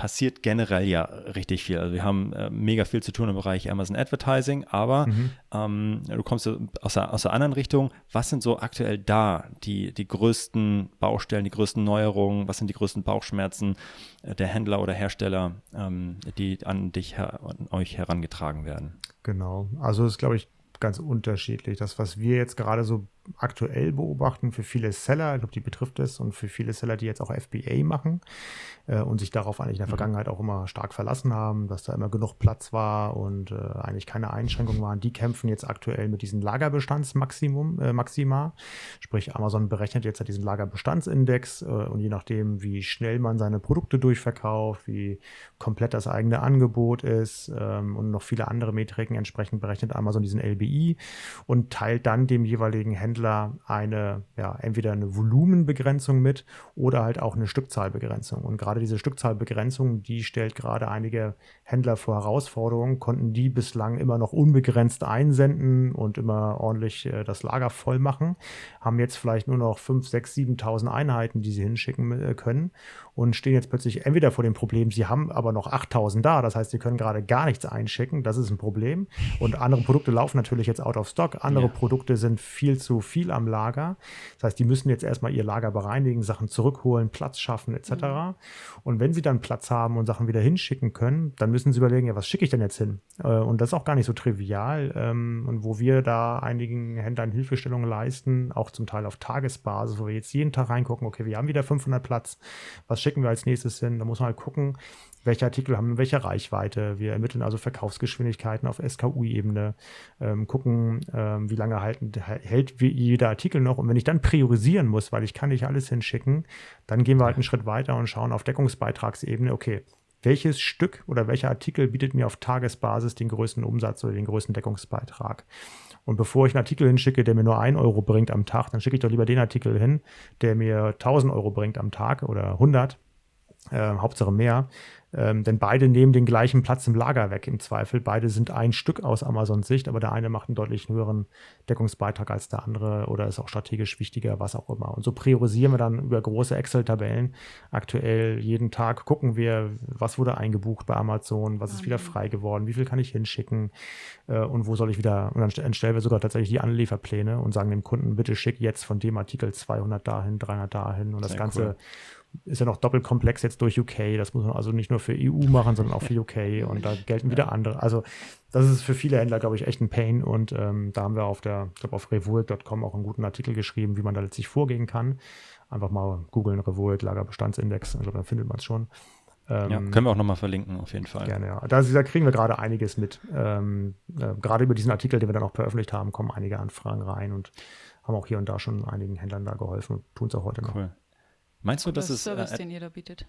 passiert generell ja richtig viel. Also wir haben äh, mega viel zu tun im Bereich Amazon Advertising, aber mhm. ähm, du kommst aus der, aus der anderen Richtung. Was sind so aktuell da die, die größten Baustellen, die größten Neuerungen? Was sind die größten Bauchschmerzen äh, der Händler oder Hersteller, ähm, die an dich, an euch herangetragen werden? Genau. Also ist, glaube ich, ganz unterschiedlich. Das, was wir jetzt gerade so aktuell beobachten für viele Seller, ich glaube, die betrifft es und für viele Seller, die jetzt auch FBA machen äh, und sich darauf eigentlich in der mhm. Vergangenheit auch immer stark verlassen haben, dass da immer genug Platz war und äh, eigentlich keine Einschränkungen waren, die kämpfen jetzt aktuell mit diesem Lagerbestandsmaximum, äh, Maxima. Sprich, Amazon berechnet jetzt diesen Lagerbestandsindex äh, und je nachdem, wie schnell man seine Produkte durchverkauft, wie komplett das eigene Angebot ist ähm, und noch viele andere Metriken entsprechend berechnet Amazon diesen LBI und teilt dann dem jeweiligen Händler Händler eine, ja, entweder eine Volumenbegrenzung mit oder halt auch eine Stückzahlbegrenzung. Und gerade diese Stückzahlbegrenzung, die stellt gerade einige Händler vor Herausforderungen, konnten die bislang immer noch unbegrenzt einsenden und immer ordentlich äh, das Lager voll machen, haben jetzt vielleicht nur noch 5, 6, 7.000 Einheiten, die sie hinschicken äh, können und stehen jetzt plötzlich entweder vor dem Problem, sie haben aber noch 8.000 da, das heißt, sie können gerade gar nichts einschicken, das ist ein Problem. Und andere Produkte laufen natürlich jetzt out of stock, andere ja. Produkte sind viel zu viel am Lager. Das heißt, die müssen jetzt erstmal ihr Lager bereinigen, Sachen zurückholen, Platz schaffen etc. Mhm. Und wenn sie dann Platz haben und Sachen wieder hinschicken können, dann müssen sie überlegen, ja, was schicke ich denn jetzt hin? Äh, und das ist auch gar nicht so trivial. Ähm, und wo wir da einigen Händlern Hilfestellungen leisten, auch zum Teil auf Tagesbasis, wo wir jetzt jeden Tag reingucken, okay, wir haben wieder 500 Platz, was schicken wir als nächstes hin? Da muss man halt gucken, welche Artikel haben welche Reichweite. Wir ermitteln also Verkaufsgeschwindigkeiten auf SKU-Ebene, ähm, gucken, ähm, wie lange halten, hält jeder Artikel noch. Und wenn ich dann priorisieren muss, weil ich kann nicht alles hinschicken, dann gehen wir halt einen Schritt weiter und schauen auf Deckungsbeitragsebene, okay, welches Stück oder welcher Artikel bietet mir auf Tagesbasis den größten Umsatz oder den größten Deckungsbeitrag. Und bevor ich einen Artikel hinschicke, der mir nur ein Euro bringt am Tag, dann schicke ich doch lieber den Artikel hin, der mir 1000 Euro bringt am Tag oder 100, äh, Hauptsache mehr, ähm, denn beide nehmen den gleichen Platz im Lager weg im Zweifel. Beide sind ein Stück aus Amazons Sicht, aber der eine macht einen deutlich höheren Deckungsbeitrag als der andere oder ist auch strategisch wichtiger, was auch immer. Und so priorisieren wir dann über große Excel-Tabellen. Aktuell jeden Tag gucken wir, was wurde eingebucht bei Amazon, was ist wieder mhm. frei geworden, wie viel kann ich hinschicken äh, und wo soll ich wieder. Und dann erstellen wir sogar tatsächlich die Anlieferpläne und sagen dem Kunden, bitte schick jetzt von dem Artikel 200 dahin, 300 dahin und das Sehr Ganze. Cool ist ja noch doppelt komplex jetzt durch UK. Das muss man also nicht nur für EU machen, sondern auch für UK. Und da gelten wieder andere. Also das ist für viele Händler, glaube ich, echt ein Pain. Und ähm, da haben wir auf der, ich glaube, auf revolt.com auch einen guten Artikel geschrieben, wie man da letztlich vorgehen kann. Einfach mal googeln, Revolt, Lagerbestandsindex. Ich glaube, da findet man es schon. Ähm, ja, können wir auch nochmal verlinken, auf jeden Fall. Gerne, ja. Da, da kriegen wir gerade einiges mit. Ähm, äh, gerade über diesen Artikel, den wir dann auch veröffentlicht haben, kommen einige Anfragen rein und haben auch hier und da schon einigen Händlern da geholfen und tun es auch heute noch. Cool. Meinst du, dass es. Service, äh, den ihr da bietet?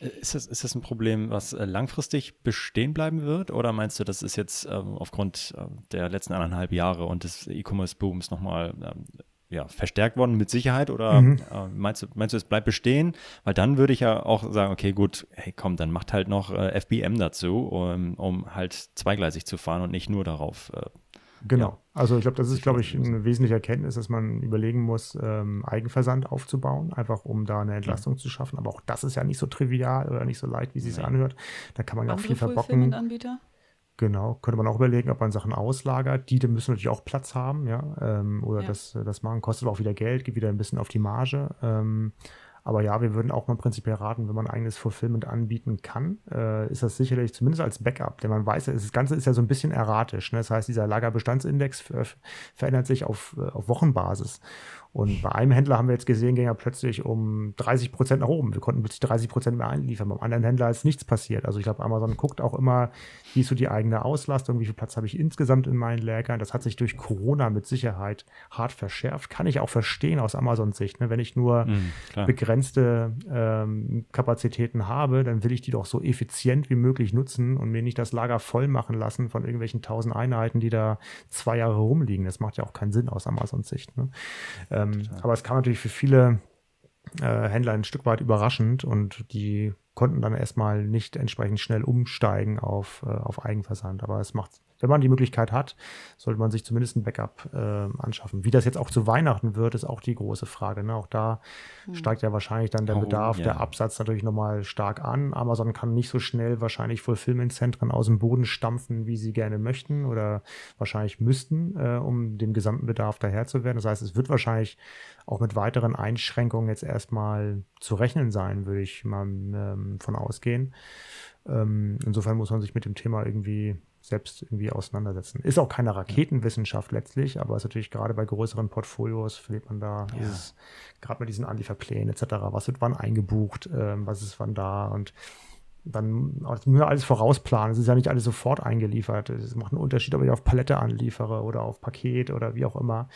Äh, ist das, ist das ein Problem, was äh, langfristig bestehen bleiben wird? Oder meinst du, das ist jetzt ähm, aufgrund äh, der letzten anderthalb Jahre und des E-Commerce-Booms nochmal ähm, ja, verstärkt worden mit Sicherheit? Oder mhm. äh, meinst, du, meinst du, es bleibt bestehen? Weil dann würde ich ja auch sagen, okay, gut, hey komm, dann macht halt noch äh, FBM dazu, um, um, halt zweigleisig zu fahren und nicht nur darauf äh, Genau. Ja. Also ich glaube, das ist, glaube ich, eine wesentliche Erkenntnis, dass man überlegen muss, ähm, Eigenversand aufzubauen, einfach um da eine Entlastung ja. zu schaffen. Aber auch das ist ja nicht so trivial oder nicht so leicht, wie es sich anhört. Da kann man ja auch viel verbocken. Anbieter? Genau, könnte man auch überlegen, ob man Sachen auslagert. Die, die müssen natürlich auch Platz haben, ja. Ähm, oder ja. Das, das machen, kostet aber auch wieder Geld, geht wieder ein bisschen auf die Marge. Ähm, aber ja, wir würden auch mal prinzipiell raten, wenn man eigenes Fulfillment anbieten kann, äh, ist das sicherlich zumindest als Backup. Denn man weiß, das Ganze ist ja so ein bisschen erratisch. Ne? Das heißt, dieser Lagerbestandsindex verändert sich auf, äh, auf Wochenbasis. Und bei einem Händler haben wir jetzt gesehen, ging er plötzlich um 30 Prozent nach oben. Wir konnten plötzlich 30 Prozent mehr einliefern. Beim anderen Händler ist nichts passiert. Also ich glaube, Amazon guckt auch immer, wie ist so die eigene Auslastung, wie viel Platz habe ich insgesamt in meinen Lägern. Das hat sich durch Corona mit Sicherheit hart verschärft. Kann ich auch verstehen aus Amazons Sicht. Ne? Wenn ich nur mhm, begrenzte ähm, Kapazitäten habe, dann will ich die doch so effizient wie möglich nutzen und mir nicht das Lager voll machen lassen von irgendwelchen tausend Einheiten, die da zwei Jahre rumliegen. Das macht ja auch keinen Sinn aus Amazons Sicht. Ne? Ähm, ähm, aber es kam natürlich für viele äh, Händler ein Stück weit überraschend und die konnten dann erstmal nicht entsprechend schnell umsteigen auf, äh, auf Eigenversand. Aber es macht wenn man die Möglichkeit hat, sollte man sich zumindest ein Backup äh, anschaffen. Wie das jetzt auch zu Weihnachten wird, ist auch die große Frage. Ne? Auch da hm. steigt ja wahrscheinlich dann der oh, Bedarf, ja. der Absatz natürlich nochmal stark an. Amazon kann nicht so schnell wahrscheinlich Fulfillment-Zentren aus dem Boden stampfen, wie sie gerne möchten oder wahrscheinlich müssten, äh, um dem gesamten Bedarf daher zu werden. Das heißt, es wird wahrscheinlich auch mit weiteren Einschränkungen jetzt erstmal zu rechnen sein, würde ich mal ähm, von ausgehen. Ähm, insofern muss man sich mit dem Thema irgendwie selbst irgendwie auseinandersetzen. Ist auch keine Raketenwissenschaft letztlich, aber ist natürlich gerade bei größeren Portfolios verliert man da ja. gerade mit diesen Anlieferplänen etc. Was wird wann eingebucht, ähm, was ist wann da und dann das müssen wir alles vorausplanen. Es ist ja nicht alles sofort eingeliefert. Es macht einen Unterschied, ob ich auf Palette anliefere oder auf Paket oder wie auch immer.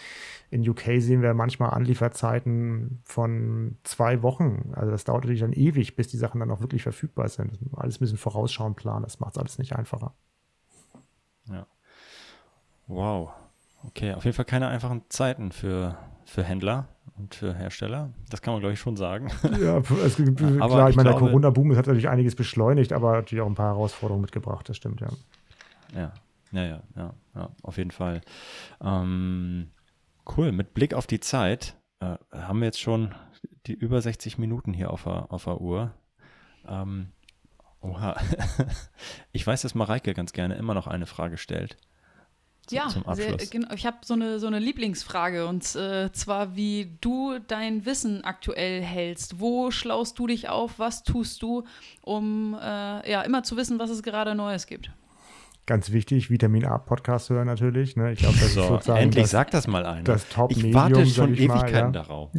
In UK sehen wir manchmal Anlieferzeiten von zwei Wochen. Also das dauert natürlich dann ewig, bis die Sachen dann auch wirklich verfügbar sind. Alles ein bisschen vorausschauen, planen. Das macht es alles nicht einfacher. Ja. Wow. Okay, auf jeden Fall keine einfachen Zeiten für, für Händler und für Hersteller. Das kann man, glaube ich, schon sagen. Ja, es gibt, Aber klar, ich ich meine, der Corona-Boom hat natürlich einiges beschleunigt, aber natürlich auch ein paar Herausforderungen mitgebracht, das stimmt, ja. Ja, ja, ja, ja, ja auf jeden Fall. Ähm, cool, mit Blick auf die Zeit äh, haben wir jetzt schon die über 60 Minuten hier auf der, auf der Uhr. Ähm, oha. ich weiß, dass Mareike ganz gerne immer noch eine Frage stellt. Zu- Ja, zum sehr, Abschluss. genau. ich habe so eine, so eine Lieblingsfrage und äh, zwar, wie du dein Wissen aktuell hältst. Wo schlaust du dich auf? Was tust du, um äh, ja, immer zu wissen, was es gerade Neues gibt? Ganz wichtig, Vitamin A Podcast hören natürlich. Ne? Ich glaube, das ist so, sozusagen endlich das, sagt das mal einer. das ich Top-Medium, warte schon ich mal, Ewigkeiten ja. darauf.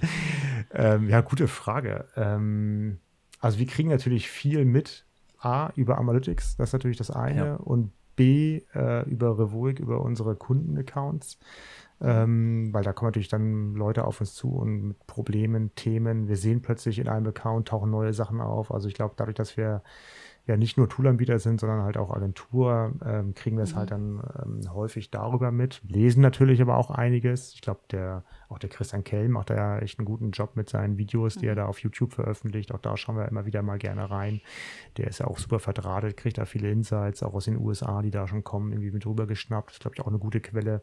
ähm, ja, gute Frage. Ähm, also wir kriegen natürlich viel mit. A, über Analytics, das ist natürlich das eine. Ja. Und B, äh, über Revoic, über unsere Kundenaccounts. Ähm, weil da kommen natürlich dann Leute auf uns zu und mit Problemen, Themen. Wir sehen plötzlich in einem Account tauchen neue Sachen auf. Also ich glaube, dadurch, dass wir ja nicht nur Toolanbieter sind, sondern halt auch Agentur, ähm, kriegen wir es halt dann ähm, häufig darüber mit. Lesen natürlich aber auch einiges. Ich glaube, der, auch der Christian Kell macht da ja echt einen guten Job mit seinen Videos, die er da auf YouTube veröffentlicht. Auch da schauen wir immer wieder mal gerne rein. Der ist ja auch super verdrahtet, kriegt da viele Insights, auch aus den USA, die da schon kommen, irgendwie mit rübergeschnappt. Das ist, glaube ich, auch eine gute Quelle.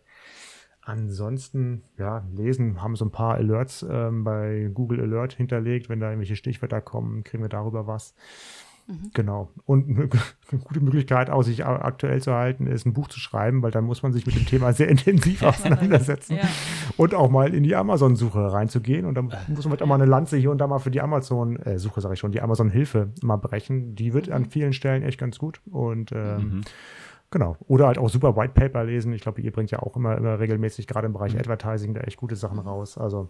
Ansonsten, ja, lesen, haben so ein paar Alerts ähm, bei Google Alert hinterlegt. Wenn da irgendwelche Stichwörter kommen, kriegen wir darüber was. Genau. Und eine gute Möglichkeit, auch sich aktuell zu halten, ist ein Buch zu schreiben, weil dann muss man sich mit dem Thema sehr intensiv auseinandersetzen Ja. und auch mal in die Amazon-Suche reinzugehen. Und dann muss man vielleicht auch mal eine Lanze hier und da mal für die Amazon-Suche, sage ich schon, die Amazon-Hilfe mal brechen. Die wird an vielen Stellen echt ganz gut. Und ähm, Genau. Oder halt auch super White Paper lesen. Ich glaube, ihr bringt ja auch immer, immer regelmäßig, gerade im Bereich Advertising, da echt gute Sachen raus. Also,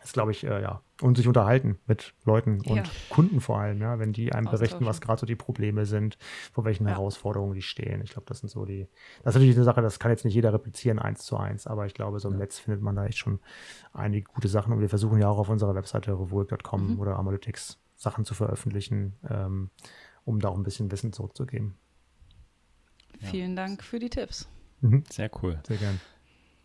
das glaube ich, äh, ja. Und sich unterhalten mit Leuten und Ja. Kunden vor allem, ja, wenn die einem berichten, was gerade so die Probleme sind, vor welchen Ja. Herausforderungen die stehen. Ich glaube, das sind so die. Das ist natürlich eine Sache, das kann jetzt nicht jeder replizieren, eins zu eins, aber ich glaube, so im Netz findet man da echt schon einige gute Sachen. Und wir versuchen ja auch auf unserer Webseite revoic.com oder Analytics Sachen zu veröffentlichen, ähm, um da auch ein bisschen Wissen zurückzugeben. Vielen Dank für die Tipps. Mhm. Sehr cool. Sehr gern.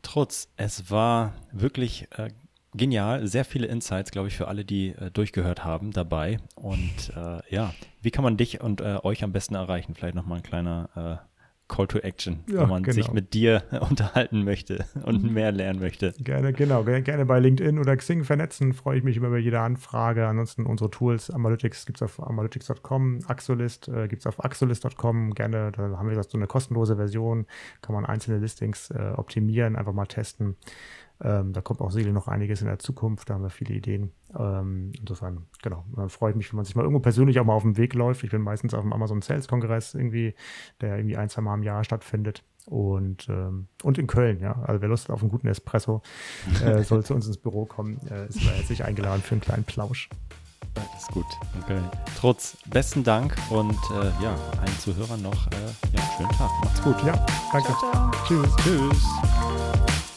Trotz, es war wirklich äh, genial. Sehr viele Insights, glaube ich, für alle, die äh, durchgehört haben dabei. Und äh, ja, wie kann man dich und äh, euch am besten erreichen? Vielleicht nochmal ein kleiner äh, Call to Action, Ja, wenn man sich genau. mit dir unterhalten möchte und mehr lernen möchte. Gerne, genau. Gerne, gerne bei LinkedIn oder Xing vernetzen. Freue ich mich immer über jede Anfrage. Ansonsten unsere Tools, Analytics gibt es auf analytics.com, Axolist äh, gibt es auf axolist.com. Gerne, da haben wir gesagt, so eine kostenlose Version. Kann man einzelne Listings äh, optimieren, einfach mal testen. Ähm, da kommt auch sicherlich noch einiges in der Zukunft. Da haben wir viele Ideen. Ähm, insofern, genau. Äh, freut mich, wenn man sich mal irgendwo persönlich auch mal auf dem Weg läuft. Ich bin meistens auf dem Amazon Sales Kongress irgendwie, der irgendwie ein, zwei Mal im Jahr stattfindet. Und, ähm, und in Köln, ja. Also wer Lust hat auf einen guten Espresso, äh, soll zu uns ins Büro kommen. Äh, ist herzlich eingeladen für einen kleinen Plausch. Das ist gut. Okay. Trotz, besten Dank und äh, ja, allen Zuhörern noch äh, ja, schönen Tag. Macht's gut. Ja, danke. Ciao, ciao. Tschüss. Tschüss.